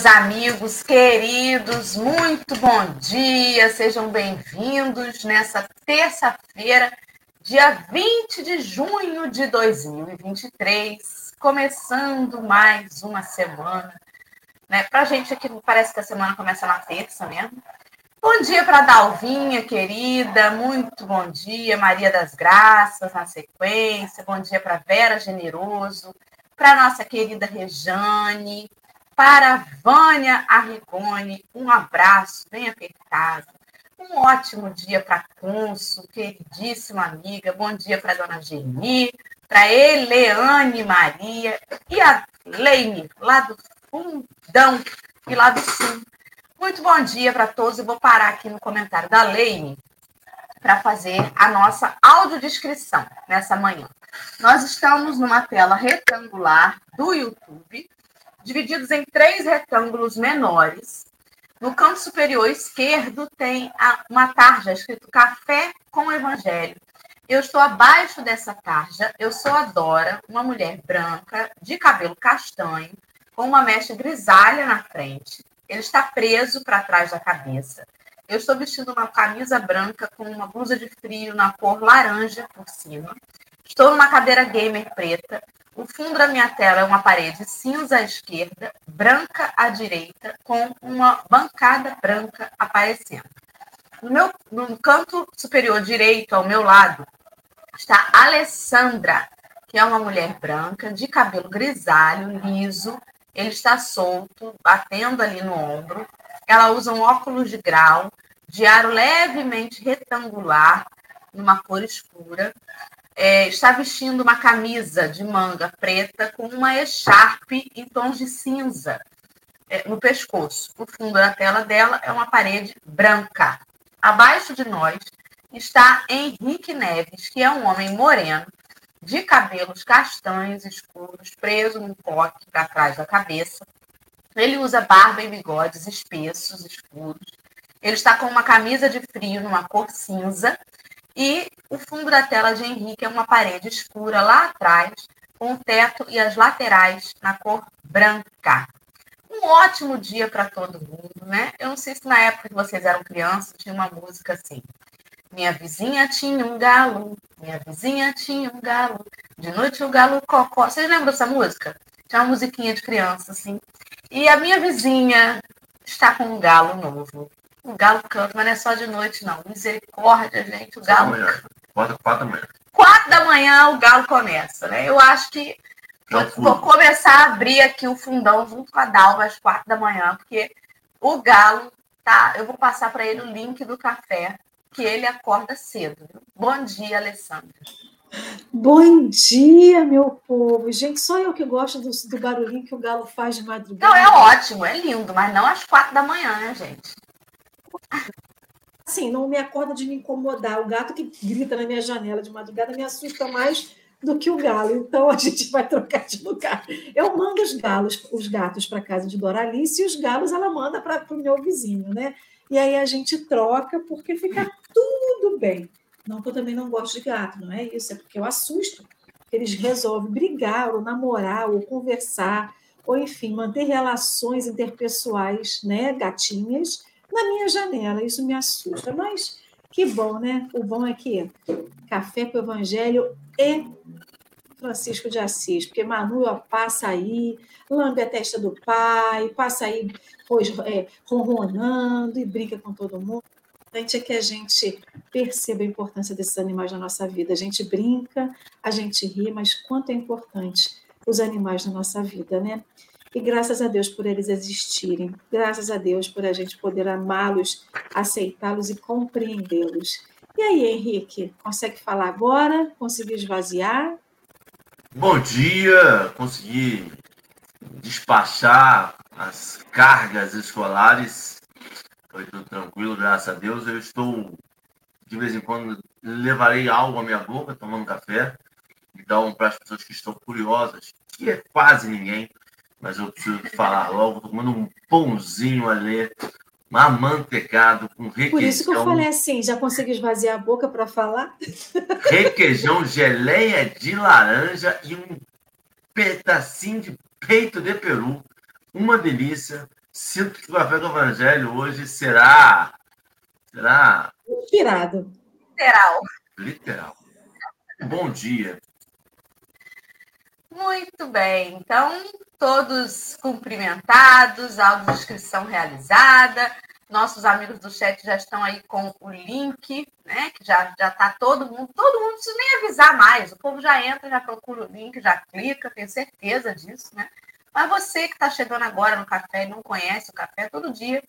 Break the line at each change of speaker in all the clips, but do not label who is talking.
Meus amigos queridos, muito bom dia, sejam bem-vindos nessa terça-feira, dia 20 de junho de 2023, começando mais uma semana. Né? Para a gente aqui parece que a semana começa na terça mesmo. Bom dia para Dalvinha, querida, muito bom dia, Maria das Graças na sequência, bom dia para Vera Generoso, para nossa querida Rejane, para Vânia Arrigoni, um abraço bem apertado. Um ótimo dia para Consul, queridíssima amiga. Bom dia para Dona Geni, para Eleane Maria e a Leine, lá do fundão e lá do sul. Muito bom dia para todos. Eu vou parar aqui no comentário da Leine para fazer a nossa audiodescrição nessa manhã. Nós estamos numa tela retangular do YouTube, divididos em três retângulos menores. No canto superior esquerdo tem uma tarja escrito Café com Evangelho. Eu estou abaixo dessa tarja. Eu sou a Dora, uma mulher branca, de cabelo castanho, com uma mecha grisalha na frente. Ele está preso para trás da cabeça. Eu estou vestindo uma camisa branca com uma blusa de frio na cor laranja por cima. Estou numa cadeira gamer preta. Fundo da minha tela é uma parede cinza à esquerda, branca à direita, com uma bancada branca aparecendo. No, meu, no canto superior direito, ao meu lado, está Alessandra, que é uma mulher branca, de cabelo grisalho, liso. Ele está solto, batendo ali no ombro. Ela usa um óculos de grau, de aro levemente retangular, numa cor escura. É, está vestindo uma camisa de manga preta com uma echarpe em tons de cinza é, no pescoço. O fundo da tela dela é uma parede branca. Abaixo de nós está Henrique Neves, que é um homem moreno, de cabelos castanhos escuros, preso num coque para trás da cabeça. Ele usa barba e bigodes espessos, escuros. Ele está com uma camisa de frio numa cor cinza e o fundo da tela de Henrique é uma parede escura lá atrás, com o teto e as laterais na cor branca. Um ótimo dia para todo mundo, né? Eu não sei se na época que vocês eram crianças tinha uma música assim. Minha vizinha tinha um galo, minha vizinha tinha um galo. De noite o galo cocó. Vocês lembram dessa música? Tinha uma musiquinha de criança, assim. E a minha vizinha está com um galo novo. O galo canta, mas não é só de noite, não. Misericórdia, gente. O galo.
Quatro, quatro da manhã.
Quatro da manhã o galo começa, né? Eu acho que vou começar a abrir aqui o fundão junto com a Dalva às quatro da manhã, porque o galo tá. Eu vou passar para ele o link do café, que ele acorda cedo. Bom dia, Alessandra.
Bom dia, meu povo. Gente, só eu que gosto do, do barulhinho que o galo faz de madrugada.
Não, é ótimo, é lindo, mas não às quatro da manhã, né, gente?
Assim, não me acorda de me incomodar. O gato que grita na minha janela de madrugada me assusta mais do que o galo. Então a gente vai trocar de lugar. Eu mando os galos, os gatos para casa de Doralice e os galos ela manda para o meu vizinho, né? E aí a gente troca porque fica tudo bem. Não que eu também não gosto de gato, não é isso, é porque eu assusto. Eles resolvem brigar, ou namorar, ou conversar, ou enfim, manter relações interpessoais, né, gatinhas, na minha janela. Isso me assusta, mas que bom, né? O bom é que Café com o Evangelho e Francisco de Assis, porque Manu passa aí, lambe a testa do pai, passa aí pois, é, ronronando e brinca com todo mundo. A gente é que a gente perceba a importância desses animais na nossa vida. A gente brinca, a gente ri, mas quanto é importante os animais na nossa vida, né? E graças a Deus por eles existirem, graças a Deus por a gente poder amá-los, aceitá-los e compreendê-los. E aí, Henrique, consegue falar agora? Conseguiu esvaziar?
Bom dia, consegui despachar as cargas escolares. Foi tudo tranquilo, graças a Deus. Eu estou, de vez em quando, levarei algo à minha boca, tomando café. Então, para as pessoas que estão curiosas, que é quase ninguém, mas eu preciso falar logo, estou comendo um pãozinho ali, amantecado com requeijão.
Por isso que eu falei assim, já consegui esvaziar a boca para falar?
Requeijão, geleia de laranja e um pedacinho de peito de peru. uma delícia. Sinto que o Café do Evangelho hoje será. Será.
Inspirado.
Literal.
Literal. Bom dia.
Muito bem. Então, todos cumprimentados, audiodescrição realizada. Nossos amigos do chat já estão aí com o link, né? Que já já está todo mundo, todo mundo precisa nem avisar mais. O povo já entra, já procura o link, já clica, tenho certeza disso, né? Mas você que está chegando agora no café e não conhece o café, todo dia,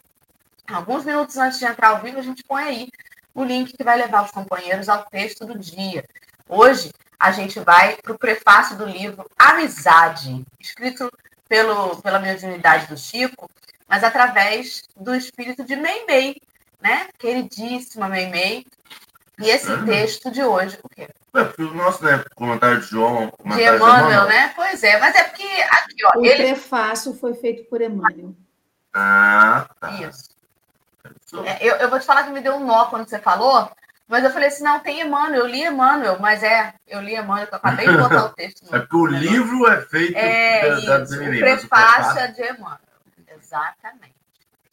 alguns minutos antes de entrar ao vivo, a gente põe aí o link que vai levar os companheiros ao texto do dia. Hoje a gente vai para o prefácio do livro Amizade, escrito pelo, pela mediunidade do Chico, mas através do espírito de Meimei, né? Queridíssima Meimei. E esse uhum. texto de hoje, o quê?
É, porque o nosso, né, comentário de João...
De Emmanuel, né? Pois é, mas é porque aqui, ó...
O ele... prefácio foi feito por Emmanuel.
Ah, tá.
Isso. É, eu, eu vou te falar que me deu um nó quando você falou, mas eu falei assim, não, tem Emmanuel, eu li Emmanuel, mas é, eu li Emmanuel, eu acabei de botar o texto.
é porque o livro é feito
é, da, o prefácio é de Emmanuel. Exatamente.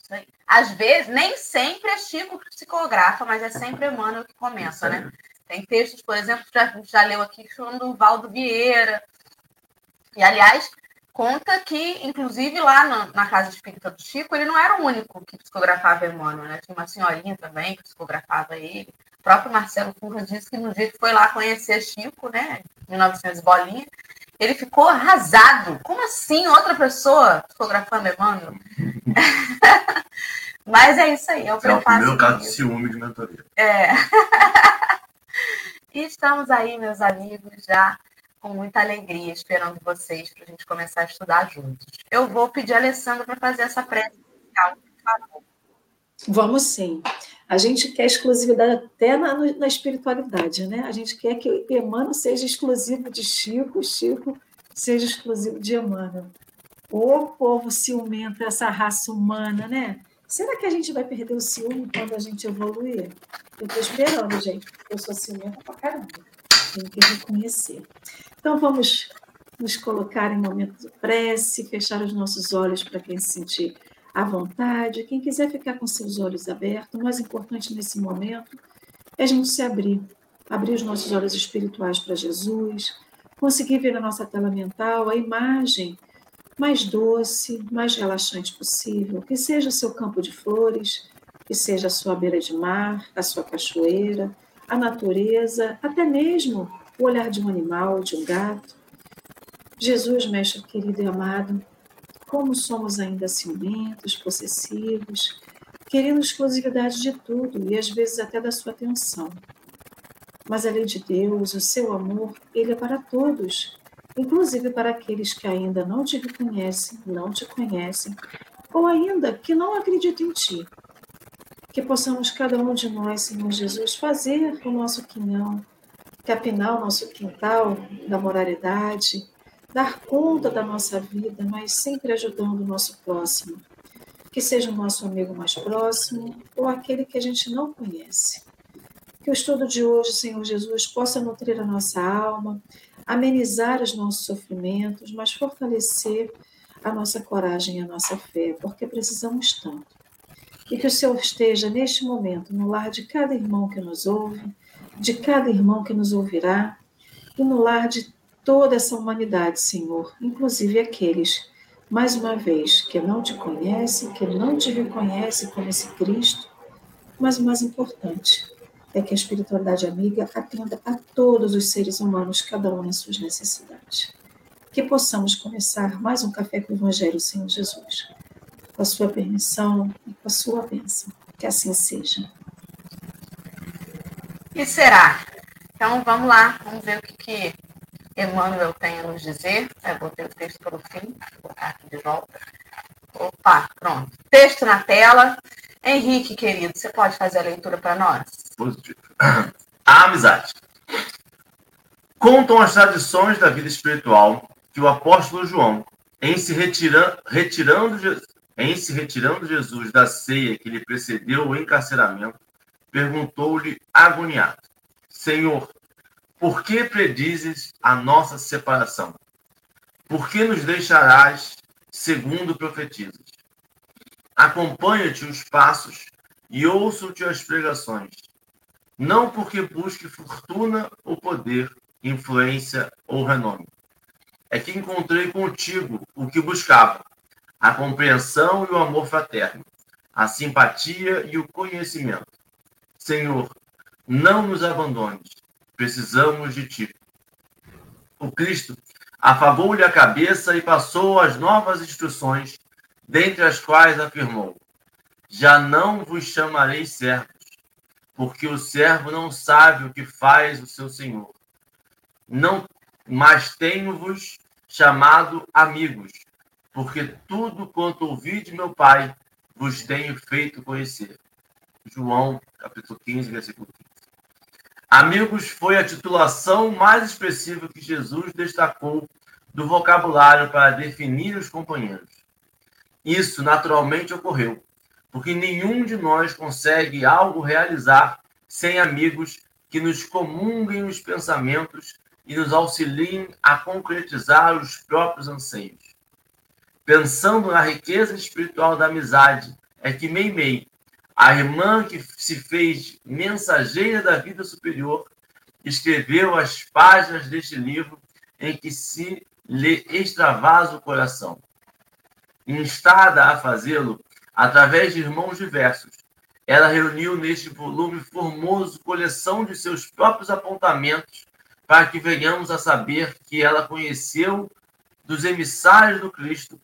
Isso aí. Às vezes, nem sempre é Chico que psicografa, mas é sempre Emmanuel que começa, né? Tem textos, por exemplo, que já, já leu aqui, que são do Valdo Vieira. E, aliás, conta que, inclusive, lá na, na, Casa Espírita do Chico, ele não era o único que psicografava Emmanuel, né? Tinha uma senhorinha também que psicografava ele. O próprio Marcelo Curra disse que no dia que foi lá conhecer Chico, né? 1900 bolinha, ele ficou arrasado. Como assim outra pessoa fotografando Emmanuel? Mas é isso aí, é o
prefácio. É o meu caso de ciúme de mentoria.
É. e estamos aí, meus amigos, já com muita alegria, esperando vocês para a gente começar a estudar juntos. Eu vou pedir a Alessandra para fazer essa prece inicial, por favor.
Vamos sim. A gente quer exclusividade até na, na espiritualidade, né? A gente quer que Emmanuel seja exclusivo de Chico, Chico seja exclusivo de Emmanuel. O povo ciumento, essa raça humana, né? Será que a gente vai perder o ciúme quando a gente evoluir? Eu estou esperando, gente, porque eu sou ciumenta pra caramba. Tenho que reconhecer. Então, vamos nos colocar em momento de prece, fechar os nossos olhos para quem se sentir à vontade. Quem quiser ficar com seus olhos abertos, o mais importante nesse momento é a gente se abrir, abrir os nossos olhos espirituais para Jesus, conseguir ver na nossa tela mental a imagem mais doce, mais relaxante possível, que seja o seu campo de flores, que seja a sua beira de mar, a sua cachoeira, a natureza, até mesmo o olhar de um animal, de um gato. Jesus, mestre querido e amado, como somos ainda ciumentos, possessivos, querendo exclusividade de tudo e às vezes até da sua atenção. Mas a lei de Deus, o seu amor, ele é para todos, inclusive para aqueles que ainda não te reconhecem, não te conhecem, ou ainda que não acreditam em ti. Que possamos cada um de nós, Senhor Jesus, fazer o nosso quinhão, capinar o nosso quintal da moralidade, dar conta da nossa vida, mas sempre ajudando o nosso próximo, que seja o nosso amigo mais próximo ou aquele que a gente não conhece. Que o estudo de hoje, Senhor Jesus, possa nutrir a nossa alma, amenizar os nossos sofrimentos, mas fortalecer a nossa coragem e a nossa fé, porque precisamos tanto. E que o Senhor esteja neste momento no lar de cada irmão que nos ouve, de cada irmão que nos ouvirá, e no lar de toda essa humanidade, Senhor, inclusive aqueles, mais uma vez, que não te conhecem, que não te reconhecem como esse Cristo, mas o mais importante é que a espiritualidade amiga atenda a todos os seres humanos, cada um nas suas necessidades. Que possamos começar mais um café com o Evangelho, Senhor Jesus, com a sua permissão e com a sua bênção. Que assim seja.
E será? Então vamos lá, vamos ver o que, que Emmanuel tem a nos dizer. Eu botei o texto pelo fim, vou colocar aqui de volta. Opa, pronto. Texto na tela. Henrique, querido, você pode fazer a leitura para nós?
Positivo. A amizade. Contam as tradições da vida espiritual que o apóstolo João, em se retirando, em se retirando Jesus da ceia que lhe precedeu o encarceramento, perguntou-lhe agoniado: Senhor, por que predizes a nossa separação? Por que nos deixarás segundo profetizas. Acompanha-te os passos e ouço-te as pregações, não porque busque fortuna ou poder, influência ou renome. É que encontrei contigo o que buscava, a compreensão e o amor fraterno, a simpatia e o conhecimento. Senhor, não nos abandones, precisamos de ti. O Cristo afagou-lhe a cabeça e passou as novas instruções, dentre as quais afirmou: Já não vos chamarei servos, porque o servo não sabe o que faz o seu senhor. Não, mas tenho-vos chamado amigos, porque tudo quanto ouvi de meu Pai vos tenho feito conhecer. João, capítulo 15, versículo 15. Amigos foi a titulação mais expressiva que Jesus destacou do vocabulário para definir os companheiros. Isso naturalmente ocorreu, porque nenhum de nós consegue algo realizar sem amigos que nos comunguem os pensamentos e nos auxiliem a concretizar os próprios anseios. Pensando na riqueza espiritual da amizade, é que Meimei a irmã que se fez mensageira da vida superior escreveu as páginas deste livro em que se lhe extravasa o coração. Instada a fazê-lo, através de irmãos diversos, ela reuniu neste volume formoso coleção de seus próprios apontamentos para que venhamos a saber que ela conheceu dos emissários do Cristo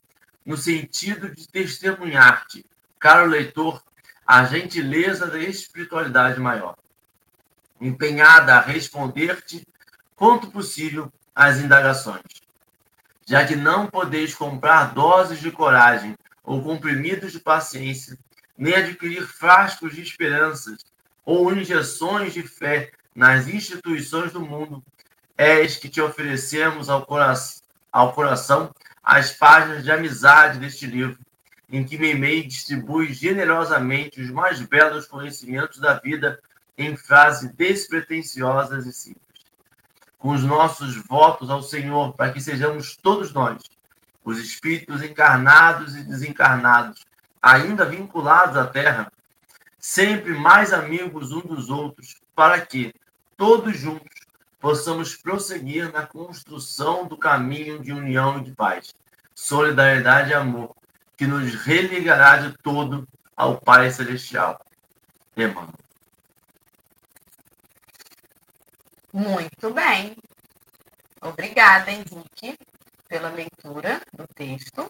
no sentido de testemunhar-te, caro leitor, a gentileza da espiritualidade maior, empenhada a responder-te quanto possível às indagações. Já que não podeis comprar doses de coragem ou comprimidos de paciência, nem adquirir frascos de esperanças ou injeções de fé nas instituições do mundo, és que te oferecemos ao coração, ao coração as páginas de amizade deste livro, em que Meimei distribui generosamente os mais belos conhecimentos da vida em frases despretensiosas e simples. Com os nossos votos ao Senhor, para que sejamos todos nós, os espíritos encarnados e desencarnados, ainda vinculados à Terra, sempre mais amigos uns dos outros, para que, todos juntos, possamos prosseguir na construção do caminho de união e de paz, solidariedade e amor, que nos religará de todo ao Pai Celestial. Emmanuel.
Muito bem. Obrigada, Henrique, pela leitura do texto.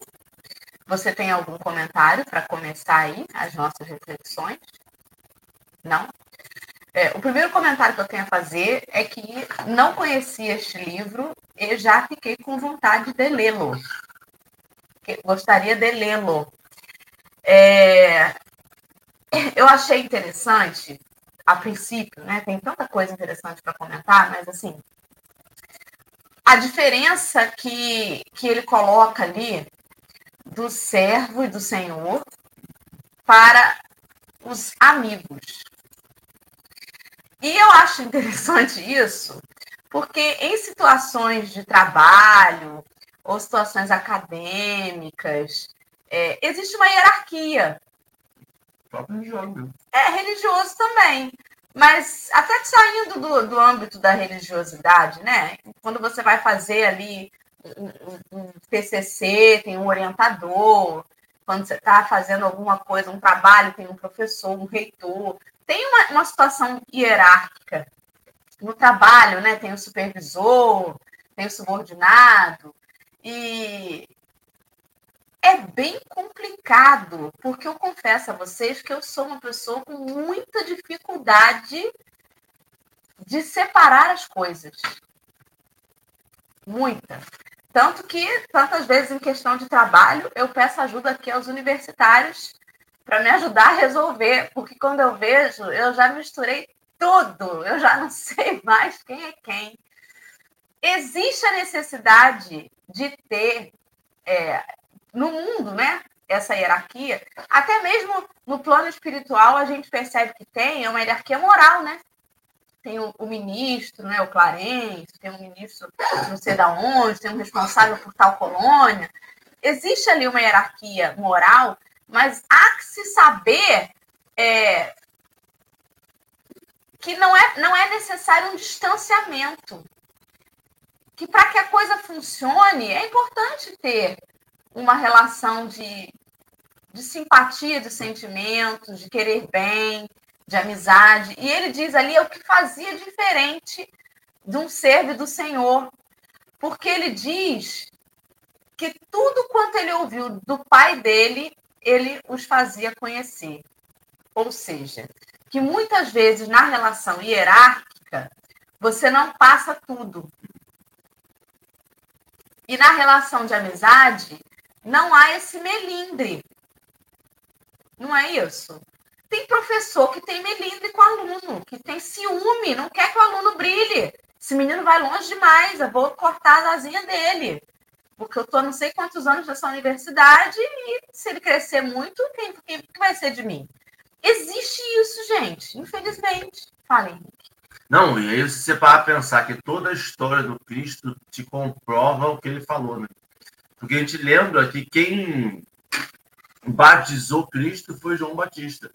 Você tem algum comentário para começar aí as nossas reflexões? Não? É, o primeiro comentário que eu tenho a fazer é que não conhecia este livro e já fiquei com vontade de lê-lo gostaria de lê-lo. É, eu achei interessante, a princípio, né? Tem tanta coisa interessante para comentar, mas assim, a diferença que, que ele coloca ali do servo e do senhor para os amigos. E eu acho interessante isso, porque em situações de trabalho, ou situações acadêmicas, é, existe uma hierarquia.
religioso.
É, religioso também. Mas até saindo do, do âmbito da religiosidade, né? Quando você vai fazer ali um, TCC, tem um orientador. Quando você está fazendo alguma coisa, um trabalho, tem um professor, um reitor. Tem uma, uma situação hierárquica. No trabalho, né? Tem o supervisor, tem o subordinado. E é bem complicado, porque eu confesso a vocês que eu sou uma pessoa com muita dificuldade de separar as coisas. Muita. Tanto que, tantas vezes em questão de trabalho, eu peço ajuda aqui aos universitários para me ajudar a resolver, porque quando eu vejo, eu já misturei tudo, eu já não sei mais quem é quem. Existe a necessidade de ter é, no mundo, né? Essa hierarquia, até mesmo no plano espiritual, a gente percebe que tem é uma hierarquia moral, né? Tem o, o ministro, né? O Clarence, tem o ministro não sei da onde, tem um responsável por tal colônia. existe ali uma hierarquia moral, mas há que se saber é, que não é, não é necessário um distanciamento. Que para que a coisa funcione, é importante ter uma relação de, de simpatia, de sentimentos, de querer bem, de amizade. E ele diz ali é o que fazia diferente de um servo do Senhor. Porque ele diz que tudo quanto ele ouviu do pai dele, ele os fazia conhecer. Ou seja, que muitas vezes na relação hierárquica você não passa tudo. E na relação de amizade não há esse melindre. Não é isso? Tem professor que tem melindre com aluno, que tem ciúme, não quer que o aluno brilhe. Esse menino vai longe demais, eu vou cortar a asinha dele. Porque eu estou não sei quantos anos nessa universidade e se ele crescer muito, quem, quem vai ser de mim? Existe isso, gente, infelizmente. Fala, Henrique.
Não, e aí você para pensar que toda a história do Cristo te comprova o que ele falou, né? Porque a gente lembra que quem batizou Cristo foi João Batista.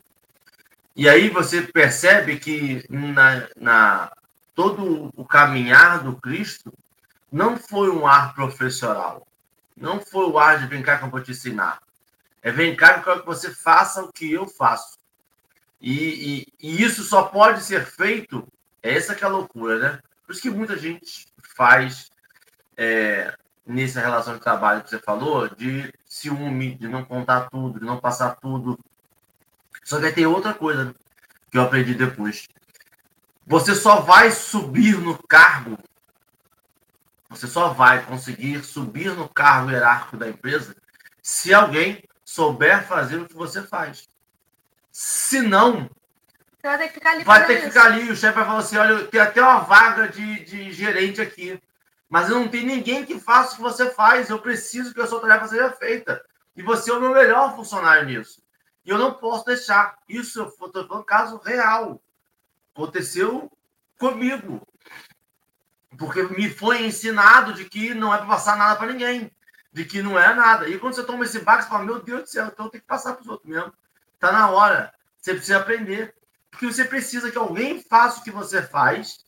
E aí você percebe que na, na todo o caminhar do Cristo não foi um ar professoral. Não foi o ar de vem cá que eu vou te ensinar. É vem cá que eu quero que você faça o que eu faço. E, e, e, isso só pode ser feito, essa que é a loucura, né? Por isso que muita gente faz é, nessa relação de trabalho que você falou, de ciúme, de não contar tudo, de não passar tudo. Só que tem outra coisa que eu aprendi depois. Você só vai subir no cargo, você só vai conseguir subir no cargo hierárquico da empresa se alguém souber fazer o que você faz. Se não,
você vai ter que ficar ali.
Vai ter que ficar ali. O chefe vai falar assim: olha, tem até uma vaga de, de gerente aqui. Mas não tem ninguém que faça o que você faz. Eu preciso que a sua tarefa seja feita. E você é o meu melhor funcionário nisso. E eu não posso deixar. Isso, estou falando caso real. Aconteceu comigo. Porque me foi ensinado de que não é para passar nada para ninguém. De que não é nada. E quando você toma esse baque, você fala: Meu Deus do céu, então tenho que passar para os outros mesmo. Está na hora. Você precisa aprender. Porque você precisa que alguém faça o que você faz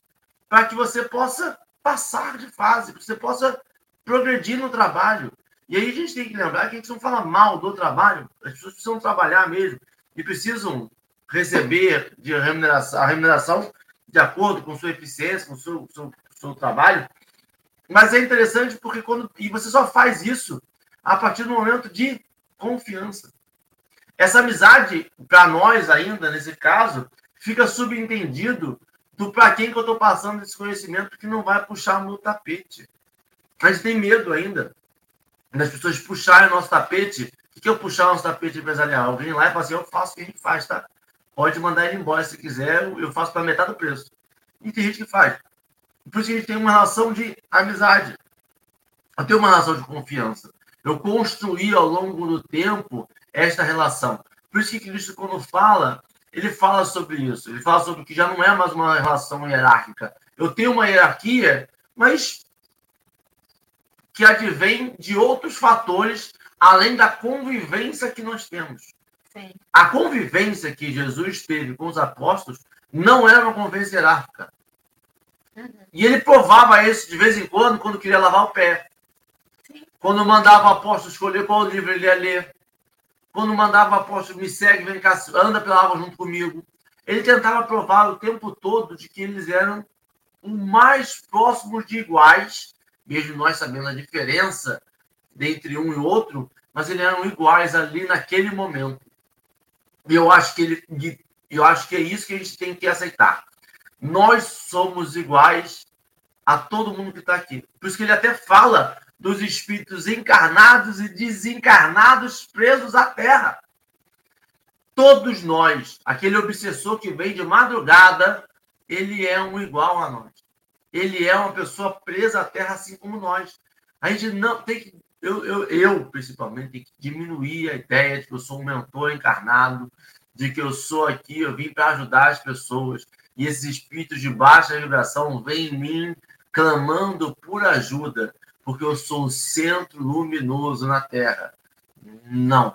para que você possa passar de fase, para que você possa progredir no trabalho. E aí a gente tem que lembrar que a gente não fala mal do trabalho, as pessoas precisam trabalhar mesmo e precisam receber de remuneração, a remuneração de acordo com sua eficiência, com seu, seu, seu trabalho. Mas é interessante porque quando. E você só faz isso a partir do momento de confiança. Essa amizade, para nós ainda, nesse caso, fica subentendido do para quem que eu estou passando esse conhecimento que não vai puxar no tapete. A gente tem medo ainda das pessoas puxarem o nosso tapete. O que é eu puxar o nosso tapete empresarial? Alguém lá e falar assim, eu faço o que a gente faz, tá? Pode mandar ele embora se quiser, eu faço para metade do preço. E tem gente que faz. Por isso que a gente tem uma relação de amizade. Eu tenho uma relação de confiança. Eu construí ao longo do tempo esta relação. Por isso que Cristo, quando fala, ele fala sobre isso. Ele fala sobre que já não é mais uma relação hierárquica. Eu tenho uma hierarquia, mas que advém de outros fatores além da convivência que nós temos. Sim. A convivência que Jesus teve com os apóstolos não era uma convivência hierárquica. Uhum. E ele provava isso de vez em quando, quando queria lavar o pé. Sim. Quando mandava o apóstolo escolher qual livro ele ia ler quando mandava o apóstolo, me segue, vem cá, anda pela água junto comigo. Ele tentava provar o tempo todo de que eles eram o mais próximos de iguais, mesmo nós sabendo a diferença entre um e outro, mas eles eram iguais ali naquele momento. E eu acho que ele, eu acho que é isso que a gente tem que aceitar. Nós somos iguais a todo mundo que está aqui. Por isso que ele até fala dos espíritos encarnados e desencarnados presos à terra. Todos nós, aquele obsessor que vem de madrugada, ele é um igual a nós. Ele é uma pessoa presa à terra assim como nós. A gente não tem que. Eu, eu, eu principalmente, tenho que diminuir a ideia de que eu sou um mentor encarnado, de que eu sou aqui, eu vim para ajudar as pessoas. E esses espíritos de baixa vibração vêm em mim clamando por ajuda. Porque eu sou o centro luminoso na Terra. Não.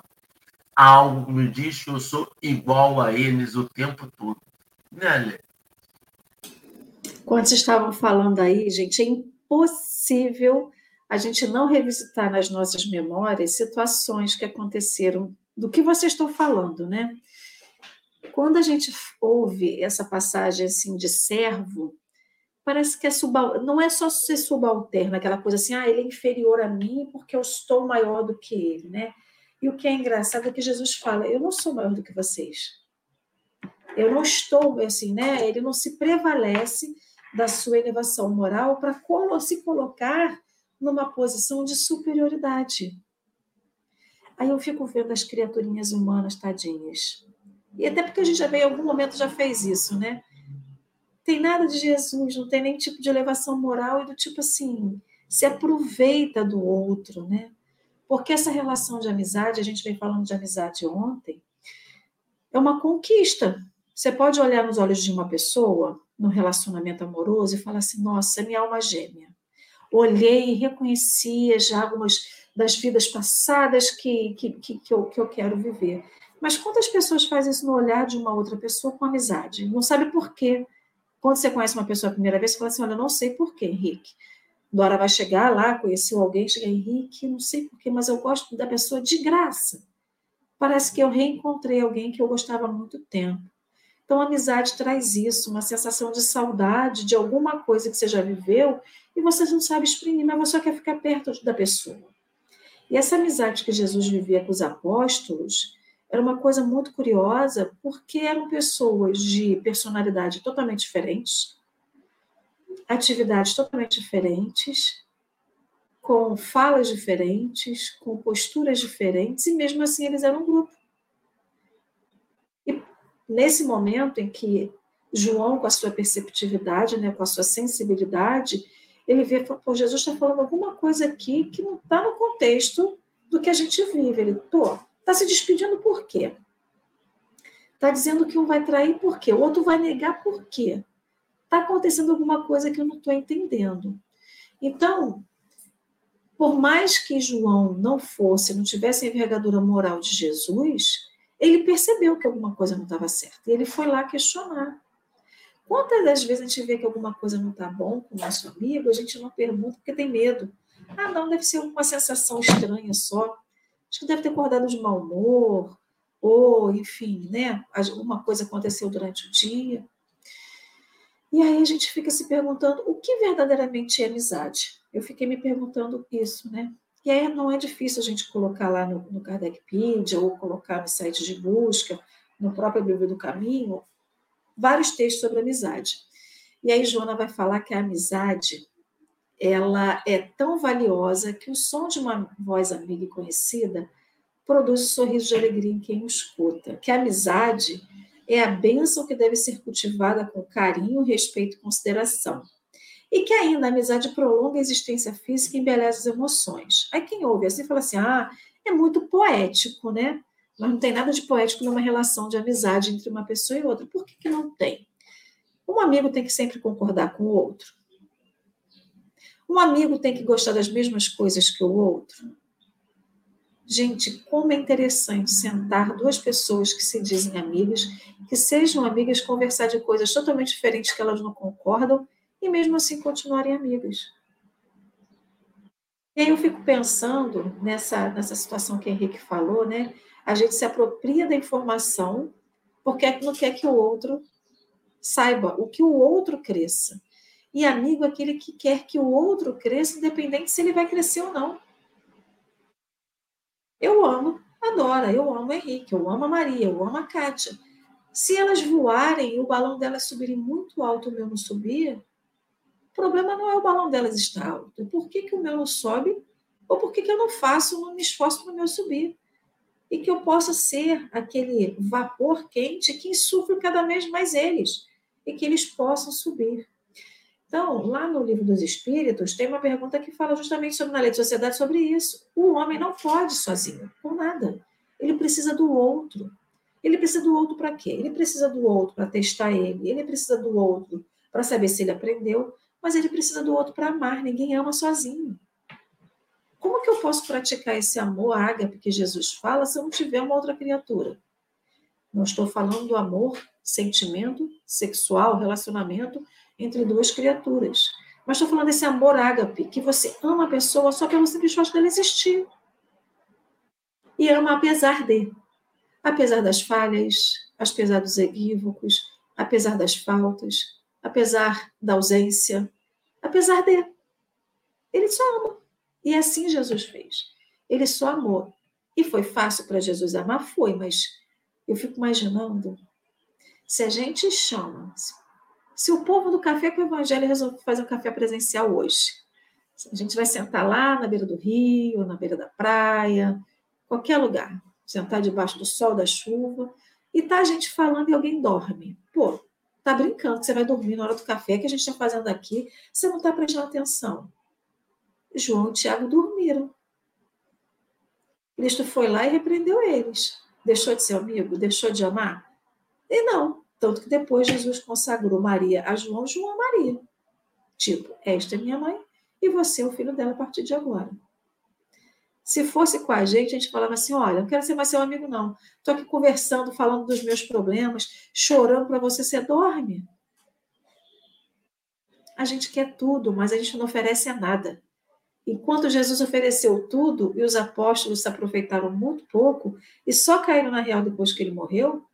Algo me diz que eu sou igual a eles o tempo todo. Né,
Quando vocês estavam falando aí, gente, é impossível a gente não revisitar nas nossas memórias situações que aconteceram do que vocês estão falando, né? Quando a gente ouve essa passagem assim de servo, parece que é subal... não é só ser subalterno, aquela coisa assim, ah, ele é inferior a mim porque eu estou maior do que ele, né? E o que é engraçado é que Jesus fala, eu não sou maior do que vocês. Eu não estou, assim, né? Ele não se prevalece da sua elevação moral para se colocar numa posição de superioridade. Aí eu fico vendo as criaturinhas humanas tadinhas. E até porque a gente já veio em algum momento já fez isso, né? Tem nada de Jesus, não tem nem tipo de elevação moral e do tipo assim, se aproveita do outro, né? Porque essa relação de amizade, a gente vem falando de amizade ontem, é uma conquista. Você pode olhar nos olhos de uma pessoa, no relacionamento amoroso, e falar assim: nossa, é minha alma gêmea olhei e reconhecia já algumas das vidas passadas que, que, que, que, eu, que eu quero viver. Mas quantas pessoas fazem isso no olhar de uma outra pessoa com amizade? Não sabe por quê. Quando você conhece uma pessoa a primeira vez, você fala assim: Olha, eu não sei por quê, Henrique. Dora vai chegar lá, conheceu alguém, chega, Henrique, não sei por quê, mas eu gosto da pessoa de graça. Parece que eu reencontrei alguém que eu gostava há muito tempo. Então, a amizade traz isso, uma sensação de saudade de alguma coisa que você já viveu e você não sabe exprimir, mas você só quer ficar perto da pessoa. E essa amizade que Jesus vivia com os apóstolos era uma coisa muito curiosa, porque eram pessoas de personalidade totalmente diferentes, atividades totalmente diferentes, com falas diferentes, com posturas diferentes, e mesmo assim eles eram um grupo nesse momento em que João, com a sua perceptividade, né, com a sua sensibilidade, ele vê, pô, Jesus está falando alguma coisa aqui que não está no contexto do que a gente vive. Ele, pô, está se despedindo por quê? Está dizendo que um vai trair por quê? O outro vai negar por quê? Está acontecendo alguma coisa que eu não estou entendendo. Então, por mais que João não fosse, não tivesse a envergadura moral de Jesus, ele percebeu que alguma coisa não estava certa e ele foi lá questionar. Quantas das vezes a gente vê que alguma coisa não está bom com o nosso amigo, a gente não pergunta porque tem medo. Ah, não, deve ser uma sensação estranha só. Acho que deve ter acordado de mau humor, ou, enfim, né? Alguma coisa aconteceu durante o dia. E aí a gente fica se perguntando o que verdadeiramente é amizade. Eu fiquei me perguntando isso, né? E aí não é difícil a gente colocar lá no, no Kardecpedia ou colocar no site de busca, no próprio Bíblia do Caminho, vários textos sobre amizade. E aí Joana vai falar que a amizade ela é tão valiosa que o som de uma voz amiga e conhecida produz um sorriso de alegria em quem o escuta. Que a amizade é a bênção que deve ser cultivada com carinho, respeito e consideração e que ainda a amizade prolonga a existência física e embeleza as emoções. Aí quem ouve assim fala assim: ah, é muito poético, né? Mas não tem nada de poético numa relação de amizade entre uma pessoa e outra. Por que, que não tem? Um amigo tem que sempre concordar com o outro. Um amigo tem que gostar das mesmas coisas que o outro. Gente, como é interessante sentar duas pessoas que se dizem amigas, que sejam amigas, conversar de coisas totalmente diferentes que elas não concordam e mesmo assim continuarem amigas. E aí eu fico pensando nessa, nessa situação que o Henrique falou, né? A gente se apropria da informação porque não quer que o outro saiba, o que o outro cresça. E amigo é aquele que quer que o outro cresça, independente se ele vai crescer ou não. Eu amo a Dora, eu amo o Henrique, eu amo a Maria, eu amo a Kátia. Se elas voarem e o balão delas subirem muito alto o meu não subir, o problema não é o balão delas estar alto. É por que, que o meu não sobe ou por que, que eu não faço, não me esforço para o meu subir. E que eu possa ser aquele vapor quente que insufla cada vez mais eles e que eles possam subir. Então, lá no livro dos Espíritos, tem uma pergunta que fala justamente sobre na lei de sociedade sobre isso. O homem não pode sozinho, por nada. Ele precisa do outro. Ele precisa do outro para quê? Ele precisa do outro para testar ele. Ele precisa do outro para saber se ele aprendeu mas ele precisa do outro para amar. Ninguém ama sozinho. Como que eu posso praticar esse amor ágape que Jesus fala se eu não tiver uma outra criatura? Não estou falando do amor, sentimento sexual, relacionamento entre duas criaturas. Mas estou falando desse amor ágape, que você ama a pessoa só pelo simples fato dela existir. E ama apesar de. Apesar das falhas, apesar dos equívocos, apesar das faltas, apesar da ausência, apesar de. Ele só ama. E assim Jesus fez. Ele só amou. E foi fácil para Jesus amar? Foi, mas eu fico imaginando se a gente chama, se o povo do café com o evangelho resolve fazer um café presencial hoje, a gente vai sentar lá na beira do rio, na beira da praia, qualquer lugar, sentar debaixo do sol, da chuva, e tá a gente falando e alguém dorme. Pô, tá brincando você vai dormir na hora do café que a gente está fazendo aqui, você não está prestando atenção. João e Tiago dormiram. Cristo foi lá e repreendeu eles. Deixou de ser amigo? Deixou de amar? E não. Tanto que depois Jesus consagrou Maria a João, João a Maria. Tipo, esta é minha mãe e você é o filho dela a partir de agora. Se fosse com a gente, a gente falava assim: olha, não quero ser mais seu amigo, não. Estou aqui conversando, falando dos meus problemas, chorando para você, você dorme. A gente quer tudo, mas a gente não oferece nada. Enquanto Jesus ofereceu tudo e os apóstolos se aproveitaram muito pouco e só caíram na real depois que ele morreu,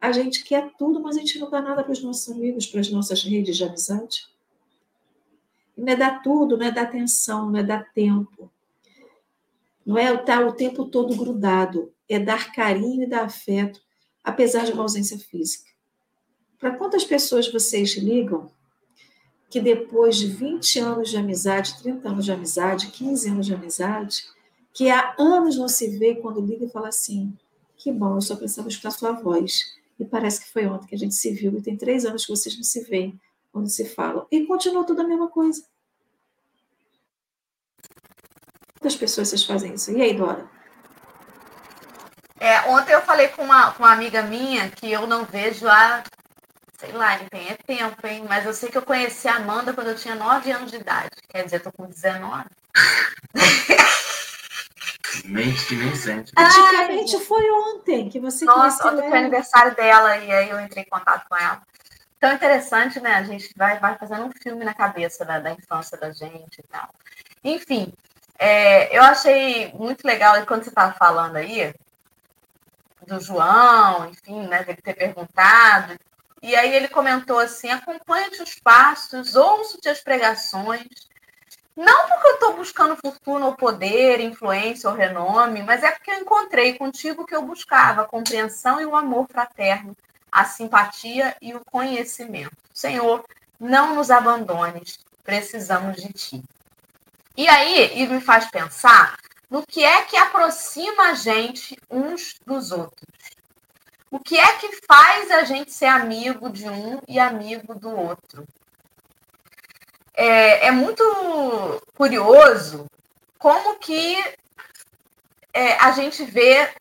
a gente quer tudo, mas a gente não dá nada para os nossos amigos, para as nossas redes de amizade. Não é dar tudo, não é dar atenção, não é dar tempo. Não é estar o tempo todo grudado, é dar carinho e dar afeto, apesar de uma ausência física. Para quantas pessoas vocês ligam que depois de 20 anos de amizade, 30 anos de amizade, 15 anos de amizade, que há anos não se vê, quando liga e fala assim: que bom, eu só precisava escutar sua voz. E parece que foi ontem que a gente se viu, e tem três anos que vocês não se veem quando se falam. E continua tudo a mesma coisa. Quantas pessoas vocês fazem isso? E aí, Dora?
É, ontem eu falei com uma, com uma amiga minha que eu não vejo há, sei lá, tem é tempo, hein? Mas eu sei que eu conheci a Amanda quando eu tinha 9 anos de idade. Quer dizer, eu tô com 19.
Mente que nem sente.
Antigamente Ai, foi ontem que você
Nossa, ontem foi aniversário dela e aí eu entrei em contato com ela. Tão interessante, né? A gente vai, vai fazendo um filme na cabeça da, da infância da gente e tal. Enfim, é, eu achei muito legal quando você estava falando aí do João, enfim, né, dele ter perguntado. E aí ele comentou assim: acompanhe os passos, ouço-te as pregações, não porque eu estou buscando fortuna ou poder, influência ou renome, mas é porque eu encontrei contigo o que eu buscava, a compreensão e o amor fraterno, a simpatia e o conhecimento. Senhor, não nos abandones, precisamos de ti. E aí, e me faz pensar no que é que aproxima a gente uns dos outros. O que é que faz a gente ser amigo de um e amigo do outro? É, é muito curioso como que é, a gente vê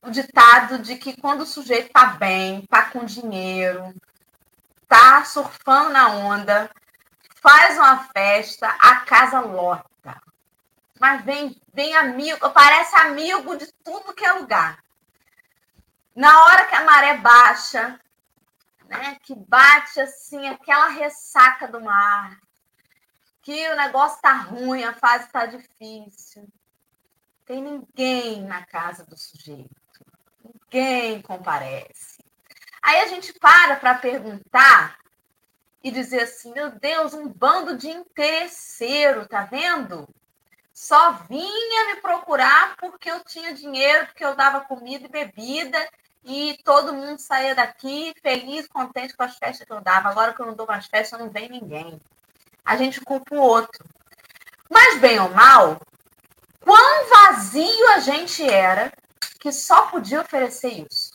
o ditado de que quando o sujeito está bem, está com dinheiro, está surfando na onda, faz uma festa, a casa lota. Mas vem, vem amigo, parece amigo de tudo que é lugar. Na hora que a maré baixa, né, que bate assim aquela ressaca do mar, que o negócio tá ruim, a fase tá difícil. Tem ninguém na casa do sujeito. Ninguém comparece. Aí a gente para para perguntar e dizer assim: meu Deus, um bando de interesseiro, tá vendo? Só vinha me procurar porque eu tinha dinheiro, porque eu dava comida e bebida e todo mundo saía daqui feliz, contente com as festas que eu dava. Agora que eu não dou mais festas, não vem ninguém a gente culpa o outro. Mas, bem ou mal, quão vazio a gente era que só podia oferecer isso.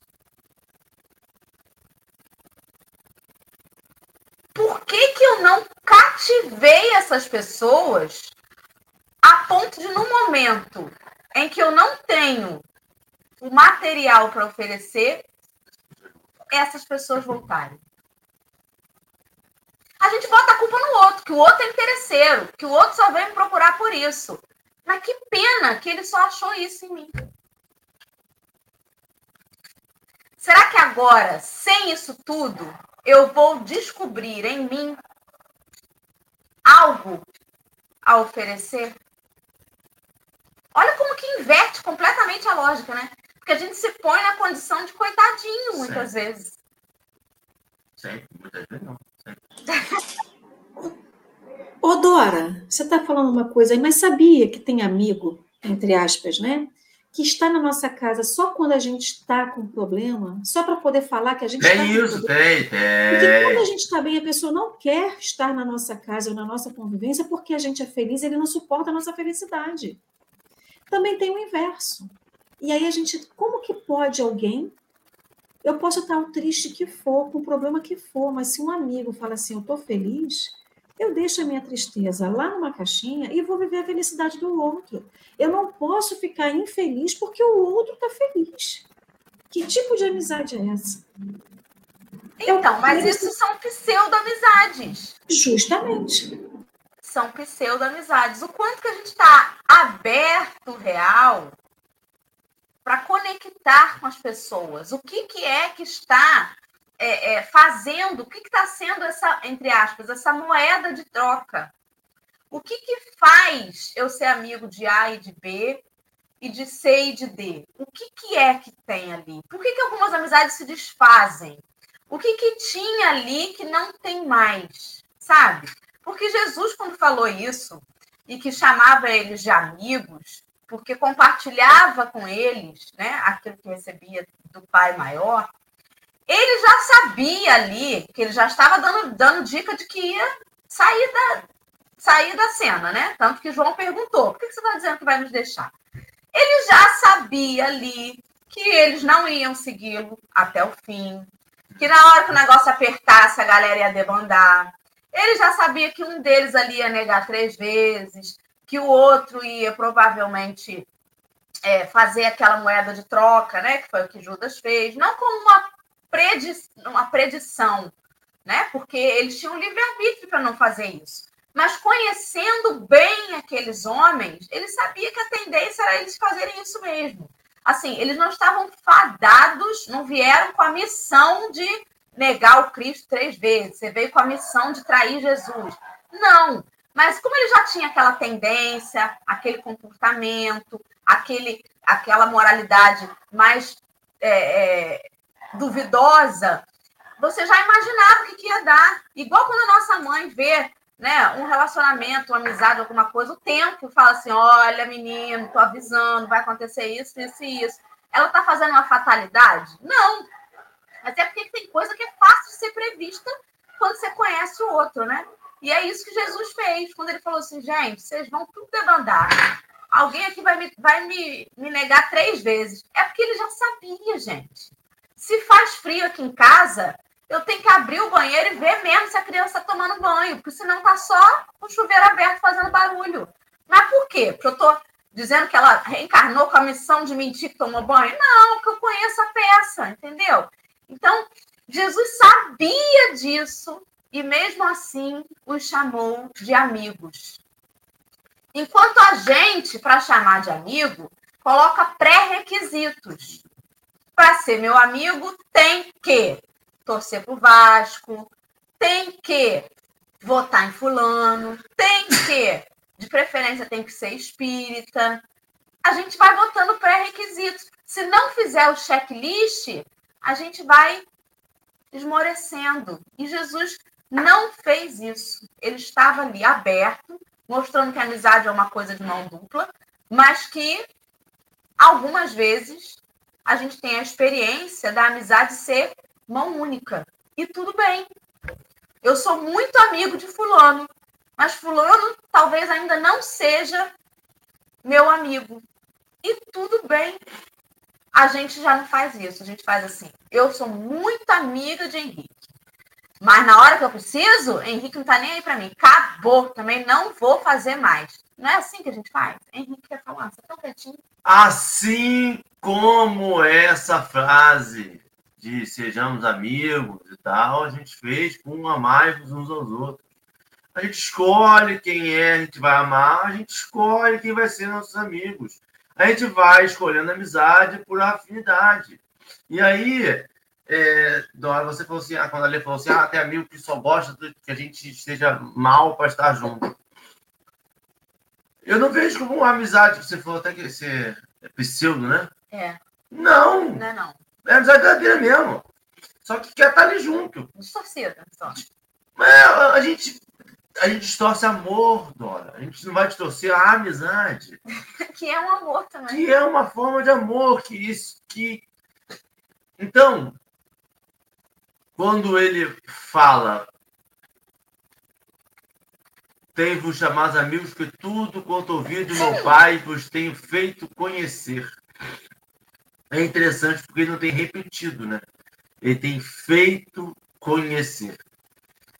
Por que, que eu não cativei essas pessoas a ponto de, no momento em que eu não tenho o material para oferecer, essas pessoas voltarem? A gente bota a culpa no outro, que o outro é interesseiro, que o outro só vem me procurar por isso. Mas que pena que ele só achou isso em mim. Será que agora, sem isso tudo, eu vou descobrir em mim algo a oferecer? Olha como que inverte completamente a lógica, né? Porque a gente se põe na condição de coitadinho muitas Sempre. vezes.
Sempre, muitas vezes não.
Ô, Dora, você está falando uma coisa aí, mas sabia que tem amigo, entre aspas, né? que está na nossa casa só quando a gente está com problema, só para poder falar que a gente
tem
está
isso, com problema. Tem, tem.
Porque quando a gente está bem, a pessoa não quer estar na nossa casa ou na nossa convivência porque a gente é feliz, ele não suporta a nossa felicidade. Também tem o inverso. E aí a gente, como que pode alguém? Eu posso estar o triste que for, com o problema que for, mas se um amigo fala assim, eu estou feliz, eu deixo a minha tristeza lá numa caixinha e vou viver a felicidade do outro. Eu não posso ficar infeliz porque o outro está feliz. Que tipo de amizade é essa?
Então, mas isso são pseudo-amizades.
Justamente.
São pseudo-amizades. O quanto que a gente está aberto real para conectar com as pessoas. O que, que é que está é, é, fazendo, o que está sendo essa, entre aspas, essa moeda de troca? O que, que faz eu ser amigo de A e de B e de C e de D? O que, que é que tem ali? Por que, que algumas amizades se desfazem? O que, que tinha ali que não tem mais? Sabe? Porque Jesus, quando falou isso, e que chamava eles de amigos, porque compartilhava com eles né, aquilo que recebia do Pai maior, ele já sabia ali, que ele já estava dando, dando dica de que ia sair da, sair da cena, né? Tanto que João perguntou: por que você está dizendo que vai nos deixar? Ele já sabia ali que eles não iam segui-lo até o fim, que na hora que o negócio apertasse, a galera ia debandar. Ele já sabia que um deles ali ia negar três vezes, que o outro ia provavelmente é, fazer aquela moeda de troca, né? Que foi o que Judas fez, não como uma predi uma predição, né? Porque eles tinham livre-arbítrio para não fazer isso. Mas conhecendo bem aqueles homens, ele sabia que a tendência era eles fazerem isso mesmo. Assim, eles não estavam fadados, não vieram com a missão de negar o Cristo três vezes. Você veio com a missão de trair Jesus. Não. Mas como ele já tinha aquela tendência, aquele comportamento, aquele, aquela moralidade mais é, é, duvidosa, você já imaginava o que, que ia dar. Igual quando a nossa mãe vê né, um relacionamento, uma amizade, alguma coisa, o tempo fala assim: olha, menino, tô avisando, vai acontecer isso, isso e isso. Ela tá fazendo uma fatalidade? Não. Mas é porque tem coisa que é fácil de ser prevista quando você conhece o outro, né? E é isso que Jesus fez, quando ele falou assim: gente, vocês vão tudo debandar. Alguém aqui vai me, vai me, me negar três vezes. É porque ele já sabia, gente. Se faz frio aqui em casa, eu tenho que abrir o banheiro e ver mesmo se a criança está tomando banho, porque senão tá só o chuveiro aberto fazendo barulho. Mas por quê? Porque eu estou dizendo que ela reencarnou com a missão de mentir que tomou banho? Não, porque eu conheço a peça, entendeu? Então, Jesus sabia disso e mesmo assim os chamou de amigos. Enquanto a gente, para chamar de amigo, coloca pré-requisitos para ser meu amigo, tem que torcer pro Vasco, tem que votar em fulano, tem que, de preferência, tem que ser espírita. A gente vai botando pré-requisitos. Se não fizer o checklist, a gente vai esmorecendo. E Jesus não fez isso. Ele estava ali aberto, mostrando que a amizade é uma coisa de mão dupla, mas que algumas vezes a gente tem a experiência da amizade ser mão única. E tudo bem. Eu sou muito amigo de Fulano, mas Fulano talvez ainda não seja meu amigo. E tudo bem. A gente já não faz isso. A gente faz assim. Eu sou muito amiga de Henrique. Mas na hora que eu preciso, Henrique não tá nem aí para mim. Acabou. Também não vou fazer mais. Não é assim que a gente faz? Henrique quer falar, você tá quietinho.
Assim como essa frase de sejamos amigos e tal, a gente fez com amar uns aos outros. A gente escolhe quem é, a gente vai amar, a gente escolhe quem vai ser nossos amigos. A gente vai escolhendo amizade por afinidade. E aí, é, Dora, você falou assim, ah, quando a Lê falou assim, ah, tem amigo que só gosta que a gente esteja mal para estar junto. Eu não vejo como uma amizade, você falou até que você é pseudo, né?
É.
Não.
Não é não.
É amizade verdadeira mesmo. Só que quer estar ali junto.
Distorcida, só.
É, a gente, a gente distorce amor, Dora. A gente não vai distorcer a amizade.
que é um amor também.
Que é uma forma de amor. Que isso, que... Então, quando ele fala tenho-vos chamados amigos, que tudo quanto ouvi de meu Pai vos tenho feito conhecer. É interessante porque ele não tem repetido, né? Ele tem feito conhecer.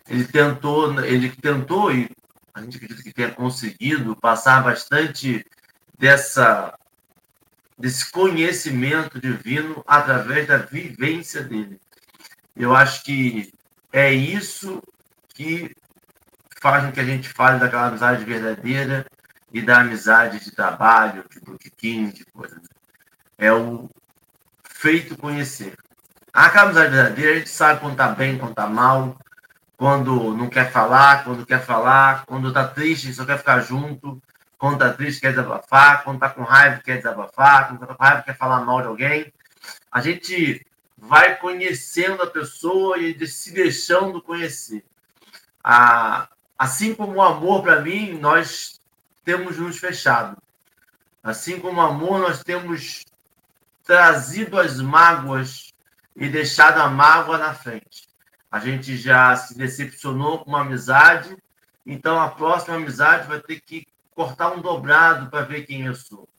Ele tentou, ele tentou e a gente acredita que tenha conseguido passar bastante dessa desse conhecimento divino através da vivência dele. Eu acho que é isso que faz com que a gente fale daquela amizade verdadeira e da amizade de trabalho, de botiquim, de coisa. É o feito conhecer. Aquela amizade verdadeira, a gente sabe quando tá bem, quando tá mal, quando não quer falar, quando quer falar, quando tá triste, só quer ficar junto, quando tá triste, quer desabafar, quando tá com raiva, quer desabafar, quando tá com raiva, quer falar mal de alguém. A gente vai conhecendo a pessoa e se deixando conhecer. A, Assim como o amor, para mim, nós temos nos fechado. Assim como o amor, nós temos trazido as mágoas e deixado a mágoa na frente. A gente já se decepcionou com uma amizade, então a próxima amizade vai ter que cortar um dobrado para ver quem eu sou.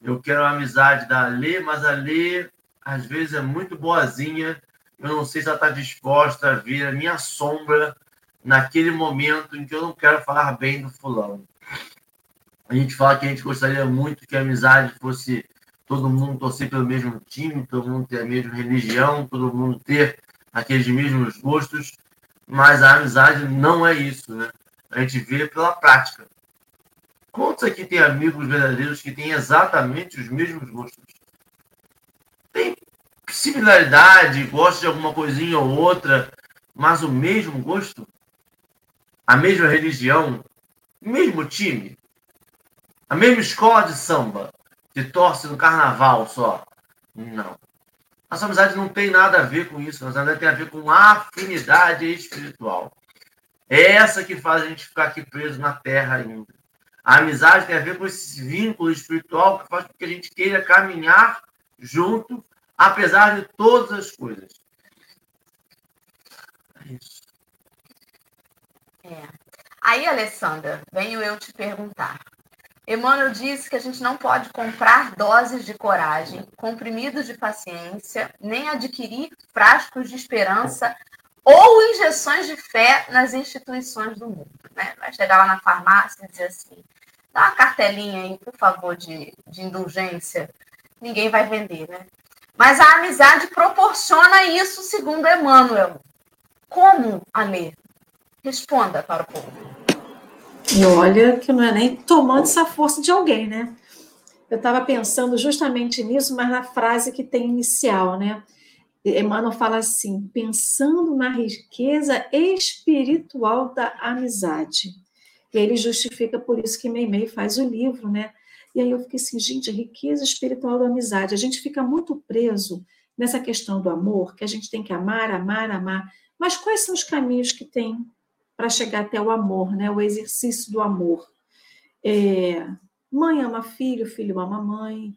Eu quero a amizade da Lê, mas a Lê às vezes é muito boazinha. Eu não sei se ela está disposta a ver a minha sombra naquele momento em que eu não quero falar bem do fulano. A gente fala que a gente gostaria muito que a amizade fosse todo mundo torcer pelo mesmo time, todo mundo ter a mesma religião, todo mundo ter aqueles mesmos gostos, mas a amizade não é isso, né? A gente vê pela prática. Quantos aqui tem amigos verdadeiros que têm exatamente os mesmos gostos? Similaridade, gosta de alguma coisinha ou outra, mas o mesmo gosto? a mesma religião, o mesmo time, a mesma escola de samba, que torce no carnaval só. Não. Nossa amizade não tem nada a ver com isso. Nossa amizade tem a ver com afinidade espiritual. É essa que faz a gente ficar aqui preso na terra ainda. A amizade tem a ver com esse vínculo espiritual que faz com que a gente queira caminhar junto, apesar de todas as coisas. É isso.
É. Aí, Alessandra, venho eu te perguntar. Emmanuel disse que a gente não pode comprar doses de coragem, comprimidos de paciência, nem adquirir frascos de esperança ou injeções de fé nas instituições do mundo. Né? Vai chegar lá na farmácia e dizer assim: dá uma cartelinha aí, por favor, de, de indulgência. Ninguém vai vender, né? Mas a amizade proporciona isso, segundo Emmanuel. Como, Alê? Responda para o povo.
E olha que não é nem tomando essa força de alguém, né? Eu estava pensando justamente nisso, mas na frase que tem inicial, né? Emmanuel fala assim: pensando na riqueza espiritual da amizade. E ele justifica por isso que Meimei faz o livro, né? E aí eu fiquei assim, gente, a riqueza espiritual da amizade. A gente fica muito preso nessa questão do amor, que a gente tem que amar, amar, amar. Mas quais são os caminhos que tem para chegar até o amor, né? o exercício do amor. É, mãe ama filho, filho ama mãe,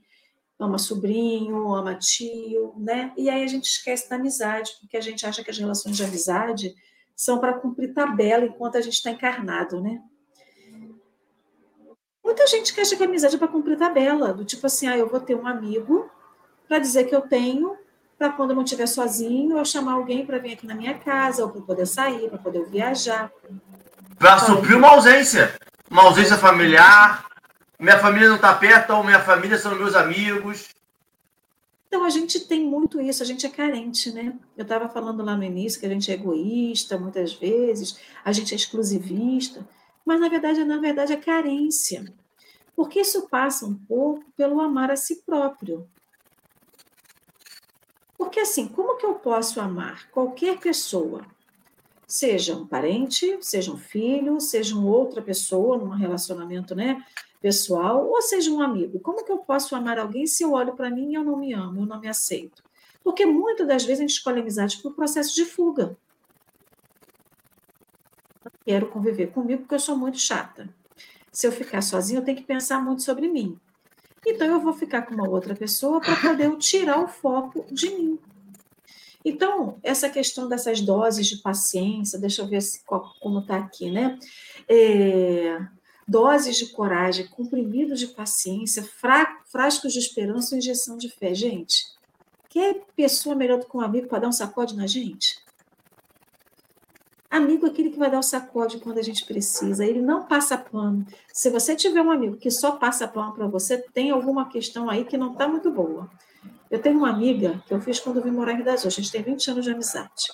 ama sobrinho, ama tio, né? E aí a gente esquece da amizade, porque a gente acha que as relações de amizade são para cumprir tabela enquanto a gente está encarnado, né? Muita gente que acha que a amizade é para cumprir tabela, do tipo assim, ah, eu vou ter um amigo para dizer que eu tenho para quando eu não estiver sozinho, eu chamar alguém para vir aqui na minha casa, ou para poder sair, para poder viajar.
Para suprir uma ausência. Uma ausência familiar. Minha família não está perto, ou minha família são meus amigos.
Então, a gente tem muito isso, a gente é carente, né? Eu estava falando lá no início que a gente é egoísta muitas vezes, a gente é exclusivista, mas na verdade, na verdade é carência. Porque isso passa um pouco pelo amar a si próprio. Porque assim, como que eu posso amar qualquer pessoa? Seja um parente, seja um filho, seja uma outra pessoa num relacionamento, né? pessoal, ou seja um amigo. Como que eu posso amar alguém se eu olho para mim e eu não me amo, eu não me aceito? Porque muitas das vezes a gente escolhe amizade por processo de fuga. Quero conviver comigo porque eu sou muito chata. Se eu ficar sozinha, eu tenho que pensar muito sobre mim. Então eu vou ficar com uma outra pessoa para poder tirar o foco de mim. Então, essa questão dessas doses de paciência, deixa eu ver se, como está aqui, né? É, doses de coragem, comprimidos de paciência, frascos de esperança injeção de fé. Gente, quer pessoa melhor do que um amigo para dar um sacode na gente? Amigo é aquele que vai dar o sacode quando a gente precisa, ele não passa pano. Se você tiver um amigo que só passa pano para você, tem alguma questão aí que não está muito boa. Eu tenho uma amiga que eu fiz quando eu vim morar em Rio a gente tem 20 anos de amizade.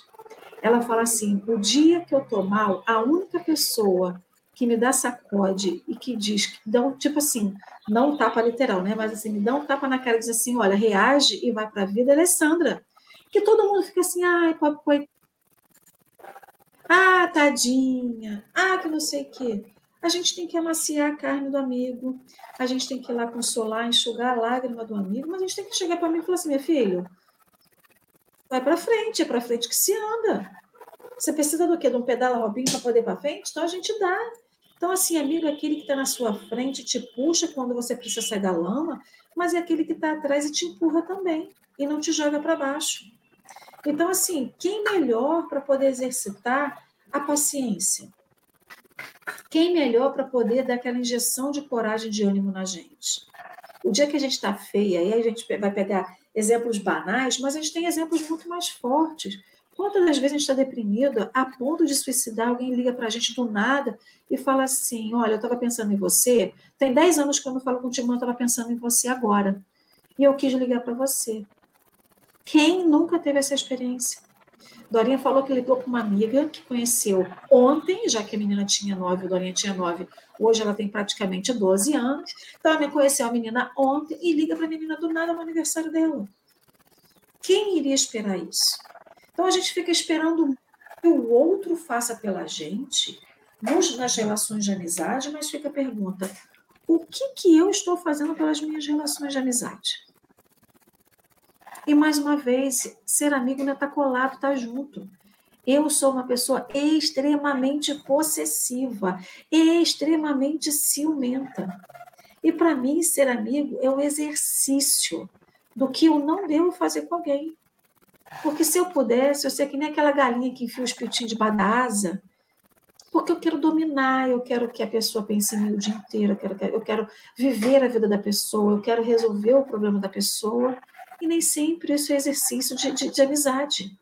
Ela fala assim: o dia que eu tô mal, a única pessoa que me dá sacode e que diz, que dá tipo assim, não um tapa literal, né? Mas assim, me dá um tapa na cara e diz assim: olha, reage e vai para a vida, Alessandra. Que todo mundo fica assim, ai. Ah, tadinha. Ah, que não sei o quê. A gente tem que amaciar a carne do amigo, a gente tem que ir lá consolar, enxugar a lágrima do amigo, mas a gente tem que chegar para mim e falar assim: meu filho, vai para frente, é para frente que se anda. Você precisa do quê? De um pedala robinho para poder ir para frente? Então a gente dá. Então, assim, amigo é aquele que está na sua frente, te puxa quando você precisa sair da lama, mas é aquele que está atrás e te empurra também e não te joga para baixo. Então, assim, quem melhor para poder exercitar a paciência? Quem melhor para poder dar aquela injeção de coragem, de ânimo na gente? O dia que a gente está feia, aí a gente vai pegar exemplos banais, mas a gente tem exemplos muito mais fortes. Quantas das vezes a gente está deprimido a ponto de suicidar, alguém liga para a gente do nada e fala assim: Olha, eu estava pensando em você, tem 10 anos que eu não falo contigo, mas eu estava pensando em você agora. E eu quis ligar para você. Quem nunca teve essa experiência? Dorinha falou que ligou com uma amiga que conheceu ontem, já que a menina tinha 9, a Dorinha tinha 9, hoje ela tem praticamente 12 anos. Então ela conheceu a menina ontem e liga para a menina do nada no aniversário dela. Quem iria esperar isso? Então a gente fica esperando que o outro faça pela gente, nas relações de amizade, mas fica a pergunta: o que, que eu estou fazendo pelas minhas relações de amizade? E mais uma vez, ser amigo não é estar tá colado, estar tá junto. Eu sou uma pessoa extremamente possessiva, extremamente ciumenta. E para mim, ser amigo é um exercício do que eu não devo fazer com alguém. Porque se eu pudesse, eu sei que nem aquela galinha que enfia os pitinhos de da asa, porque eu quero dominar, eu quero que a pessoa pense em mim o dia inteiro, eu quero, eu quero viver a vida da pessoa, eu quero resolver o problema da pessoa, e nem sempre isso é exercício de, de, de amizade.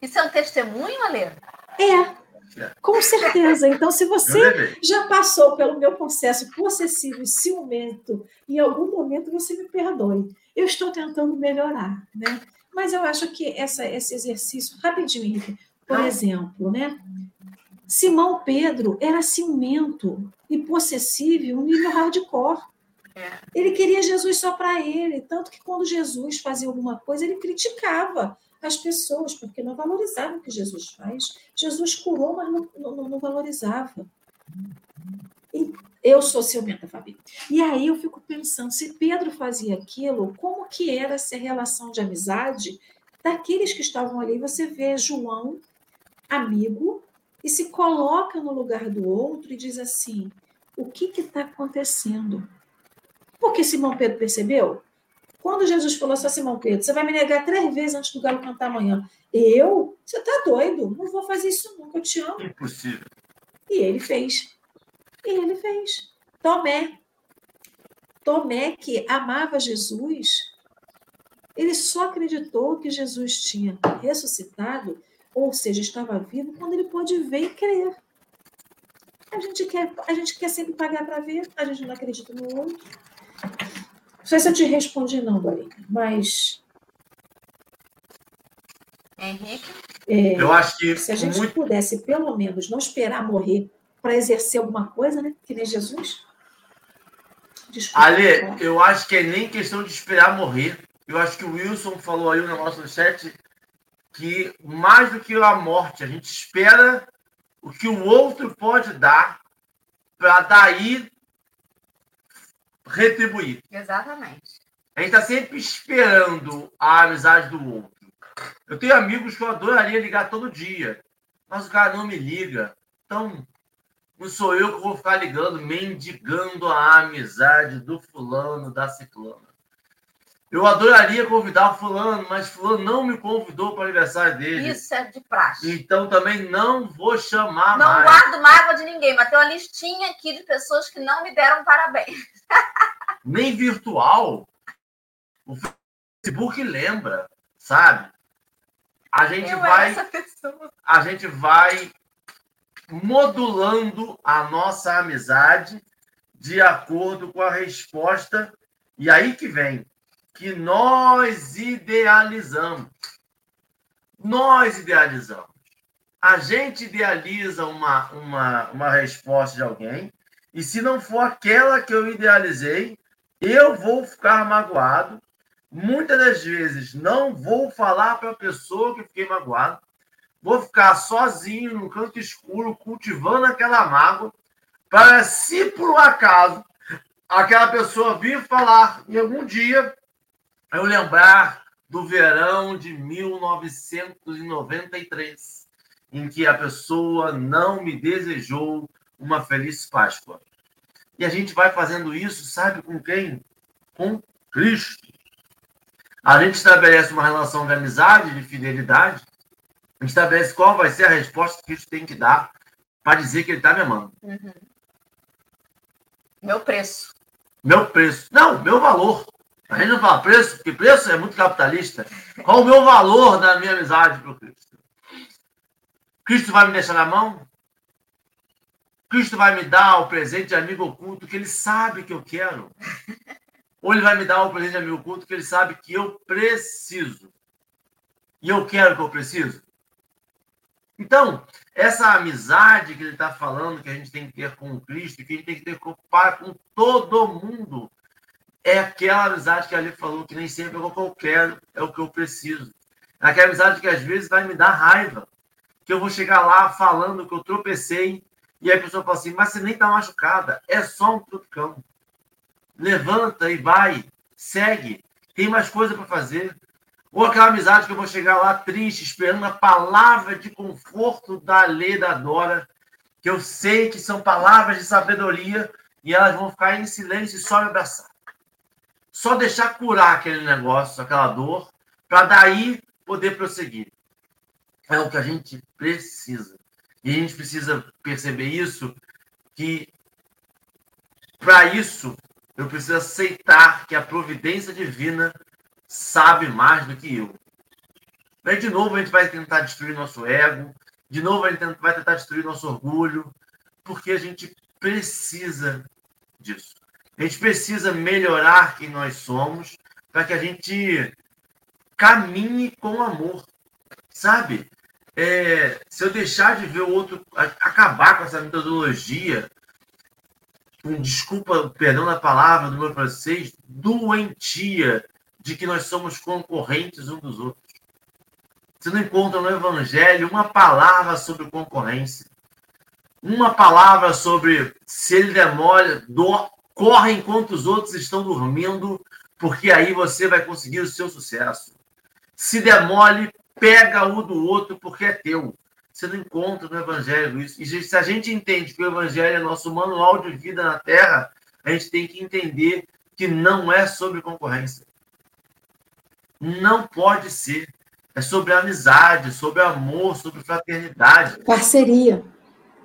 Isso é um testemunho, Alê?
É, com certeza. Então, se você já passou pelo meu processo possessivo e ciumento, em algum momento você me perdoe. Eu estou tentando melhorar, né? Mas eu acho que essa, esse exercício, rapidinho, por ah. exemplo, né? Simão Pedro era ciumento e possessivo um nível hardcore. É. Ele queria Jesus só para ele, tanto que quando Jesus fazia alguma coisa, ele criticava as pessoas, porque não valorizavam o que Jesus faz. Jesus curou, mas não, não, não valorizava. Eu sou ciumenta, Fabi. E aí eu fico pensando, se Pedro fazia aquilo, como que era essa relação de amizade daqueles que estavam ali? Você vê João, amigo, e se coloca no lugar do outro e diz assim: o que está acontecendo? Porque Simão Pedro percebeu? Quando Jesus falou assim, Simão Pedro, você vai me negar três vezes antes do galo cantar amanhã. Eu? Você está doido? Não vou fazer isso nunca, eu te amo.
Impossível.
E ele fez. E ele fez. Tomé. Tomé, que amava Jesus, ele só acreditou que Jesus tinha ressuscitado, ou seja, estava vivo, quando ele pôde ver e crer. A gente quer, a gente quer sempre pagar para ver, a gente não acredita no outro. Não sei se eu te respondi, não, Dorina, mas.
Henrique?
É,
Eu acho que
se a gente
muito,
pudesse, pelo menos, não esperar morrer para exercer alguma coisa, né? Que nem Jesus. Desculpa.
Ale,
falar.
eu acho que é nem questão de esperar morrer. Eu acho que o Wilson falou aí um negócio no chat que mais do que a morte, a gente espera o que o outro pode dar para daí retribuir.
Exatamente.
A gente está sempre esperando a amizade do outro. Eu tenho amigos que eu adoraria ligar todo dia, mas o cara não me liga. Então, não sou eu que vou ficar ligando, mendigando a amizade do fulano, da ciclana. Eu adoraria convidar o fulano, mas fulano não me convidou para o aniversário dele.
Isso é de praxe.
Então também não vou chamar
Não
mais.
guardo mágoa de ninguém, mas tem uma listinha aqui de pessoas que não me deram parabéns.
nem virtual. O Facebook lembra, sabe? A gente
Eu
vai, a gente vai modulando a nossa amizade de acordo com a resposta e aí que vem que nós idealizamos. Nós idealizamos. A gente idealiza uma, uma, uma resposta de alguém e se não for aquela que eu idealizei, eu vou ficar magoado. Muitas das vezes não vou falar para a pessoa que fiquei magoado. Vou ficar sozinho no canto escuro, cultivando aquela mágoa, para se por um acaso aquela pessoa vir falar em algum dia, eu lembrar do verão de 1993, em que a pessoa não me desejou uma feliz Páscoa. E a gente vai fazendo isso, sabe com quem? Com Cristo. A gente estabelece uma relação de amizade, de fidelidade. A gente estabelece qual vai ser a resposta que Cristo tem que dar para dizer que ele está me amando.
Uhum. Meu preço.
Meu preço. Não, meu valor. A gente não fala preço, porque preço é muito capitalista. Qual o meu valor da minha amizade para o Cristo? Cristo vai me deixar na mão? Cristo vai me dar o presente de amigo oculto que ele sabe que eu quero? Ou ele vai me dar o presente de amigo oculto que ele sabe que eu preciso? E eu quero que eu preciso? Então, essa amizade que ele está falando que a gente tem que ter com Cristo, que a gente tem que ter com, com todo mundo, é aquela amizade que ali falou que nem sempre é o que eu quero, é o que eu preciso. É aquela amizade que às vezes vai me dar raiva, que eu vou chegar lá falando que eu tropecei e aí a pessoa fala assim, mas você nem está machucada, é só um trucão. Levanta e vai, segue, tem mais coisa para fazer. Ou aquela amizade que eu vou chegar lá triste, esperando a palavra de conforto da lei da Dora, que eu sei que são palavras de sabedoria, e elas vão ficar em silêncio e só me abraçar. Só deixar curar aquele negócio, aquela dor, para daí poder prosseguir. É o que a gente precisa. E a gente precisa perceber isso, que para isso eu preciso aceitar que a providência divina sabe mais do que eu. Aí, de novo, a gente vai tentar destruir nosso ego, de novo, a gente vai tentar destruir nosso orgulho, porque a gente precisa disso. A gente precisa melhorar quem nós somos para que a gente caminhe com amor, sabe? É, se eu deixar de ver o outro, acabar com essa metodologia, com desculpa, perdão da palavra do meu francês, doentia de que nós somos concorrentes um dos outros. Você não encontra no Evangelho uma palavra sobre concorrência. Uma palavra sobre se ele demora, do, corre enquanto os outros estão dormindo, porque aí você vai conseguir o seu sucesso. Se demole, pega o do outro porque é teu. Você não encontra no Evangelho isso. E se a gente entende que o Evangelho é nosso manual de vida na Terra, a gente tem que entender que não é sobre concorrência. Não pode ser. É sobre amizade, sobre amor, sobre fraternidade.
Parceria.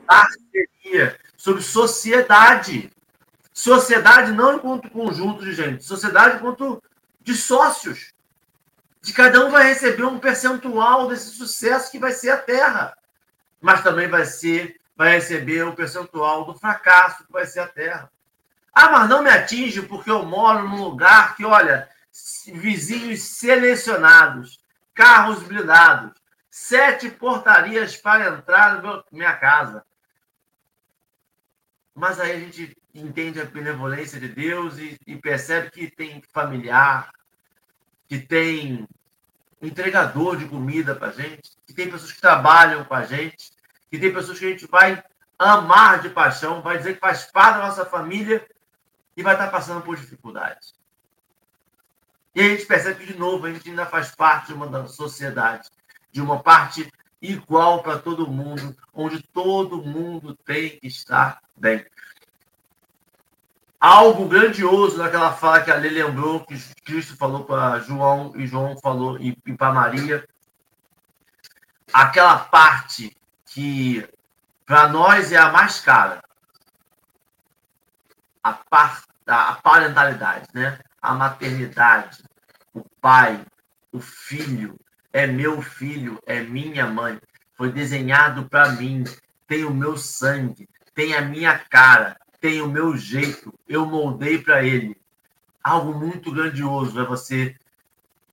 Parceria. Sobre sociedade. Sociedade não enquanto conjunto de gente. Sociedade enquanto de sócios. De cada um vai receber um percentual desse sucesso que vai ser a Terra. Mas também vai ser, vai receber o percentual do fracasso que vai ser a Terra. Ah, mas não me atinge porque eu moro num lugar que, olha, vizinhos selecionados, carros blindados, sete portarias para entrar na minha casa. Mas aí a gente entende a benevolência de Deus e, e percebe que tem familiar, que tem entregador de comida para gente, que tem pessoas que trabalham com a gente, que tem pessoas que a gente vai amar de paixão, vai dizer que faz parte da nossa família e vai estar passando por dificuldades. E a gente percebe que, de novo, a gente ainda faz parte de uma sociedade, de uma parte igual para todo mundo, onde todo mundo tem que estar bem algo grandioso naquela fala que a lembrou, que Cristo falou para João e João falou e, e para Maria. Aquela parte que para nós é a mais cara. A, par, a parentalidade, né? A maternidade, o pai, o filho, é meu filho, é minha mãe. Foi desenhado para mim, tem o meu sangue, tem a minha cara, tem o meu jeito, eu moldei para ele. Algo muito grandioso é você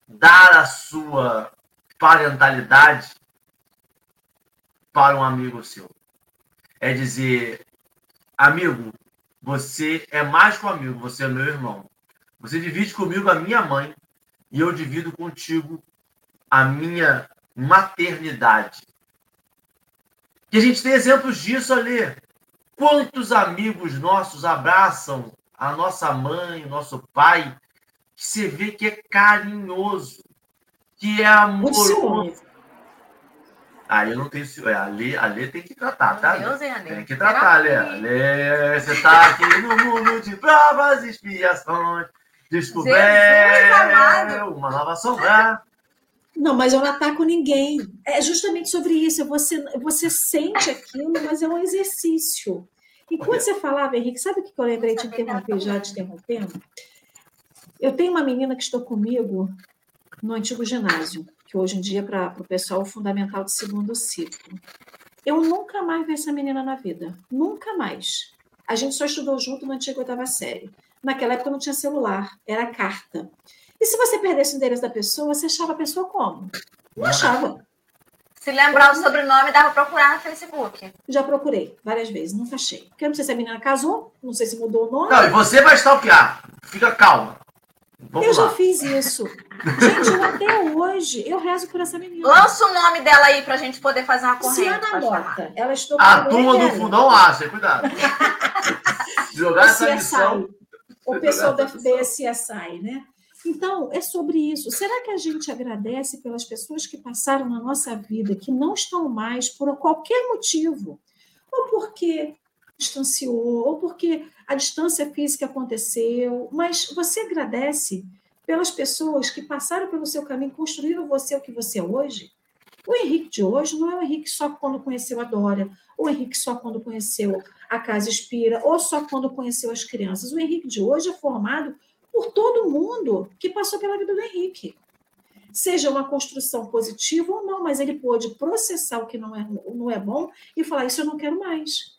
dar a sua parentalidade para um amigo seu. É dizer, amigo, você é mais que um amigo, você é meu irmão. Você divide comigo a minha mãe e eu divido contigo a minha maternidade. E a gente tem exemplos disso ali. Quantos amigos nossos abraçam a nossa mãe, o nosso pai, que você vê que é carinhoso, que é amoroso. Aí eu não tenho. É, a Lê, a Lê tem que tratar, tá? Deus, é, tem que tratar, Lê. Lê. Você tá aqui no mundo de provas e expiações. Descoberto uma nova sombra.
Não, mas eu não ataco ninguém. É justamente sobre isso. Você, você sente aquilo, mas é um exercício. E quando você falava, Henrique, sabe o que eu lembrei de interromper, já te interrompendo? Eu tenho uma menina que estou comigo no antigo ginásio, que hoje em dia, para o pessoal, é fundamental de segundo ciclo. Eu nunca mais vi essa menina na vida. Nunca mais. A gente só estudou junto na antiga oitava série. Naquela época não tinha celular, era carta. E se você perdesse o endereço da pessoa, você achava a pessoa como? Não achava.
Se lembrar o sobrenome, dava pra procurar no Facebook.
Já procurei várias vezes, nunca achei. Porque eu não sei se a menina casou, não sei se mudou o nome.
Não, e você vai stalkear. Fica calma.
Vamos eu lá. já fiz isso. Gente, eu até hoje, eu rezo por essa menina.
Lança o nome dela aí pra gente poder fazer uma corrente.
Luciana Mota. Ela estou
A turma do fundão acha, cuidado. Jogar essa missão.
O pessoal da DSSI, né? Então, é sobre isso. Será que a gente agradece pelas pessoas que passaram na nossa vida, que não estão mais por qualquer motivo? Ou porque distanciou, ou porque a distância física aconteceu, mas você agradece pelas pessoas que passaram pelo seu caminho, construíram você o que você é hoje? O Henrique de hoje não é o Henrique só quando conheceu a Dória, o Henrique só quando conheceu a Casa Espira, ou só quando conheceu as crianças. O Henrique de hoje é formado por todo mundo que passou pela vida do Henrique. Seja uma construção positiva ou não, mas ele pôde processar o que não é, não é bom e falar: Isso eu não quero mais.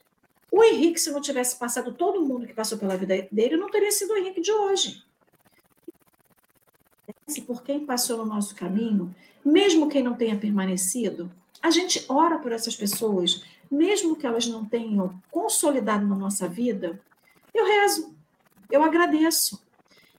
O Henrique, se não tivesse passado todo mundo que passou pela vida dele, não teria sido o Henrique de hoje. Por quem passou no nosso caminho, mesmo quem não tenha permanecido, a gente ora por essas pessoas, mesmo que elas não tenham consolidado na nossa vida, eu rezo, eu agradeço.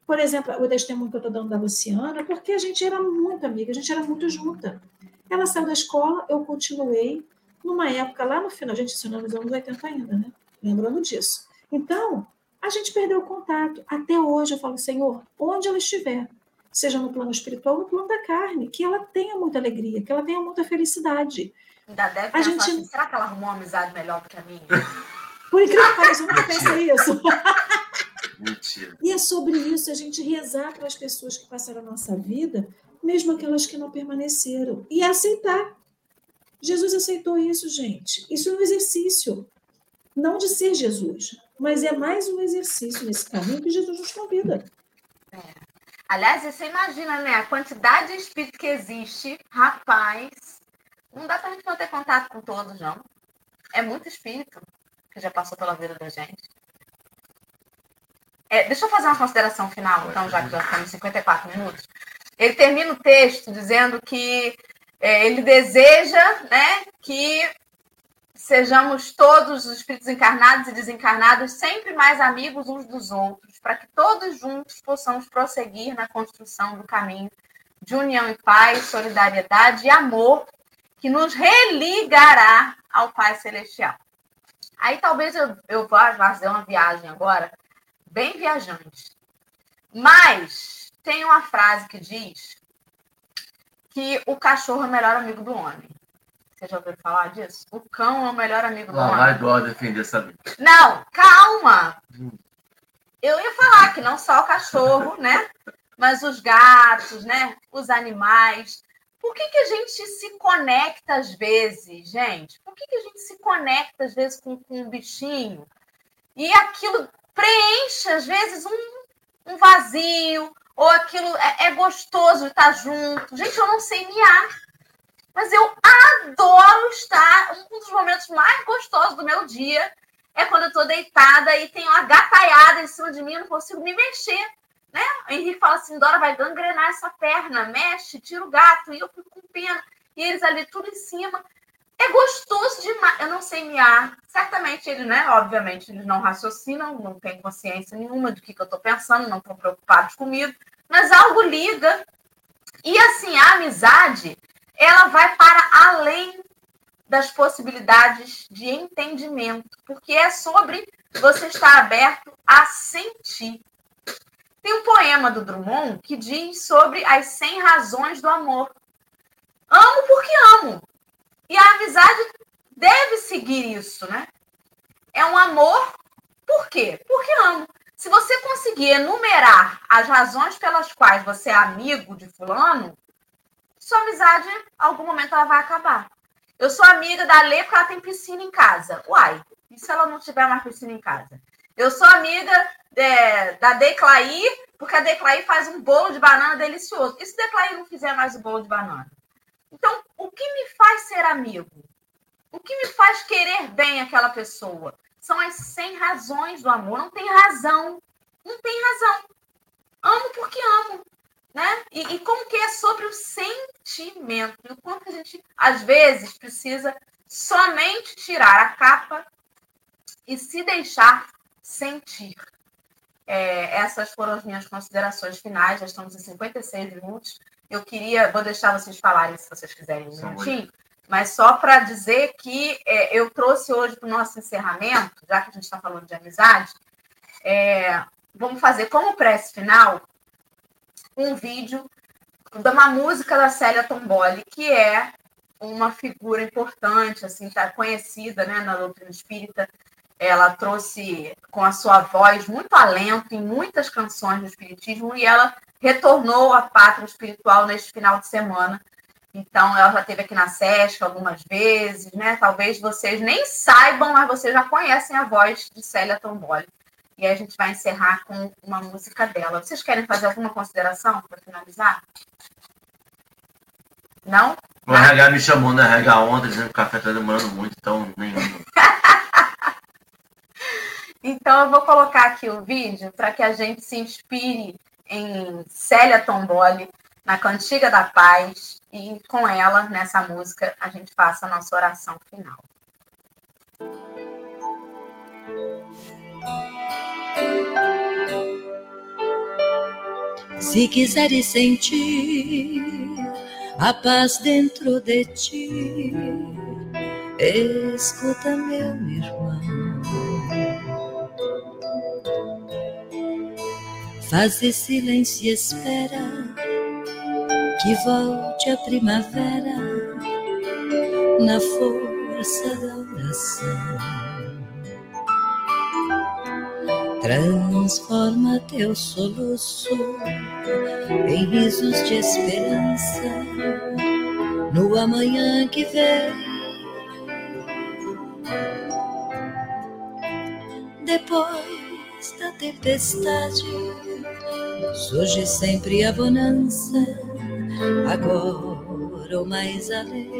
Por exemplo, o testemunho que eu estou dando da Luciana, porque a gente era muito amiga, a gente era muito junta. Ela saiu da escola, eu continuei, numa época lá no final, a gente ensinou nos anos 80 ainda, né? Lembrando disso. Então, a gente perdeu o contato. Até hoje eu falo, Senhor, onde ela estiver, seja no plano espiritual ou no plano da carne, que ela tenha muita alegria, que ela tenha muita felicidade.
Ainda deve a gente... Assim, será que ela arrumou uma amizade melhor do que a minha?
Por incrível que pareça, eu nunca pensei isso.
Mentira.
E é sobre isso a gente rezar para as pessoas que passaram a nossa vida, mesmo aquelas que não permaneceram, e aceitar. Jesus aceitou isso, gente. Isso é um exercício, não de ser Jesus, mas é mais um exercício nesse caminho que Jesus nos convida.
É. Aliás, você imagina, né? A quantidade de espírito que existe, rapaz, não dá para a gente não ter contato com todos, não. É muito espírito que já passou pela vida da gente. É, deixa eu fazer uma consideração final, então, já que já estamos em 54 minutos. Ele termina o texto dizendo que é, ele deseja né, que sejamos todos os espíritos encarnados e desencarnados sempre mais amigos uns dos outros, para que todos juntos possamos prosseguir na construção do caminho de união e paz, solidariedade e amor que nos religará ao Pai Celestial. Aí talvez eu, eu vá fazer uma viagem agora, bem viajante. Mas tem uma frase que diz que o cachorro é o melhor amigo do homem. Você já ouviu falar disso? O cão é o melhor amigo do
Lá
homem.
vai Dó defender essa
Não, calma! Eu ia falar que não só o cachorro, né? Mas os gatos, né? Os animais. Por que, que a gente se conecta às vezes, gente? Por que, que a gente se conecta às vezes com, com um bichinho e aquilo preenche, às vezes, um, um vazio, ou aquilo é, é gostoso estar junto. Gente, eu não sei miar, mas eu adoro estar. Um dos momentos mais gostosos do meu dia é quando eu estou deitada e tem uma gataiada em cima de mim, eu não consigo me mexer. Né? O Henrique fala assim: Dora vai gangrenar essa perna, mexe, tira o gato, e eu fico com pena. E eles ali tudo em cima. É gostoso demais. Eu não sei miar. Certamente eles, né? Obviamente, eles não raciocinam, não têm consciência nenhuma do que, que eu estou pensando, não estão preocupados comigo. Mas algo liga. E assim, a amizade, ela vai para além das possibilidades de entendimento, porque é sobre você estar aberto a sentir. Tem um poema do Drummond que diz sobre as 100 razões do amor. Amo porque amo. E a amizade deve seguir isso, né? É um amor, por quê? Porque amo. Se você conseguir enumerar as razões pelas quais você é amigo de fulano, sua amizade, em algum momento, ela vai acabar. Eu sou amiga da Lê porque ela tem piscina em casa. Uai, e se ela não tiver mais piscina em casa? Eu sou amiga é, da Declaí porque a Declaí faz um bolo de banana delicioso. E se Declaí não fizer mais o bolo de banana? Então, o que me faz ser amigo? O que me faz querer bem aquela pessoa? São as 100 razões do amor. Não tem razão. Não tem razão. Amo porque amo. Né? E, e como que é sobre o sentimento. E o quanto a gente, às vezes, precisa somente tirar a capa e se deixar sentir. É, essas foram as minhas considerações finais. Já estamos em 56 minutos. Eu queria, vou deixar vocês falarem se vocês quiserem um minutinho, mas só para dizer que é, eu trouxe hoje para o nosso encerramento, já que a gente está falando de amizade, é, vamos fazer como prece final um vídeo de uma música da Célia Tomboli, que é uma figura importante, assim, tá conhecida né, na doutrina espírita. Ela trouxe com a sua voz muito alento em muitas canções do Espiritismo e ela retornou à pátria espiritual neste final de semana. Então, ela já esteve aqui na SESC algumas vezes, né? Talvez vocês nem saibam, mas vocês já conhecem a voz de Célia Tomboli. E a gente vai encerrar com uma música dela. Vocês querem fazer alguma consideração para finalizar? Não?
O RH me chamou na RH ontem, dizendo que o café está demorando muito, então nenhum.
então eu vou colocar aqui o vídeo para que a gente se inspire em Célia Tomboli, na Cantiga da Paz, e com ela, nessa música, a gente faça a nossa oração final.
Se quiseres sentir a paz dentro de ti, escuta, meu irmão. Faze silêncio e espera que volte a primavera na força da oração. Transforma teu soluço em risos de esperança no amanhã que vem. Depois da tempestade, surge sempre a bonança, agora o mais além.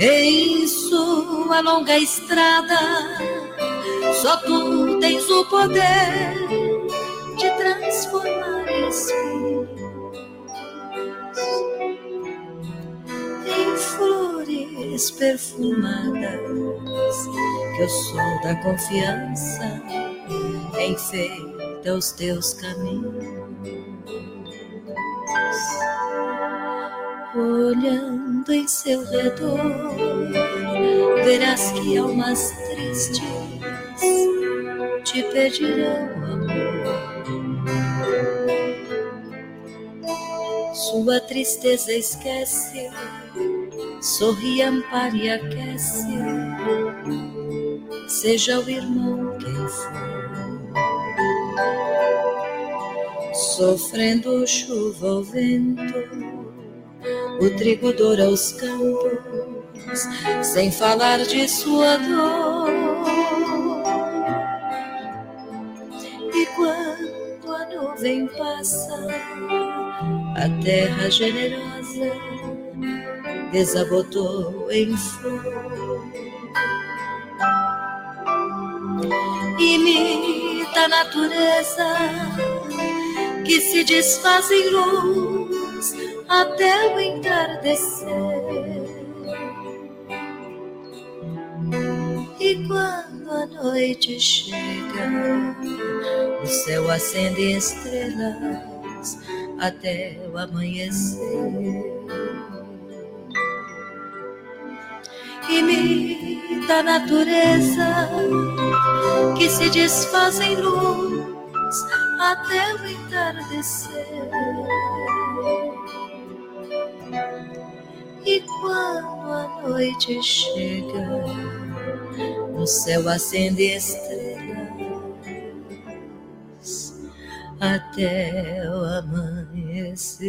Em sua longa estrada, Só tu tens o poder de transformar espíritos em flores perfumadas que o sol da confiança enfeita os teus caminhos. Olhando em seu redor, verás que almas tristes te pedirão amor. Sua tristeza esquece, sorri, ampare e aquece, seja o irmão quem for. Sofrendo chuva ou vento, o trigo doura os campos, sem falar de sua dor. E quando a nuvem passa, a terra generosa desabotou em flor. Imita a natureza que se desfaz em luz até o entardecer. E quando a noite chega, o céu acende estrelas até o amanhecer. Imita a natureza que se desfaz em luz até o entardecer. E quando a noite chega, no céu acende estrelas até o amanhecer.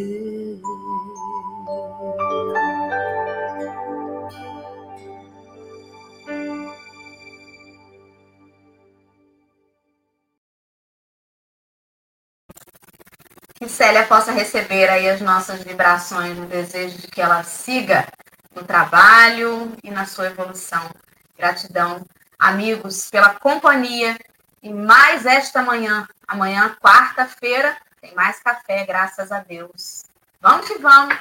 Que Célia possa receber aí as nossas vibrações no desejo de que ela siga no trabalho e na sua evolução. Gratidão, amigos, pela companhia e mais esta manhã. Amanhã, quarta-feira, tem mais café, graças a Deus. Vamos que vamos!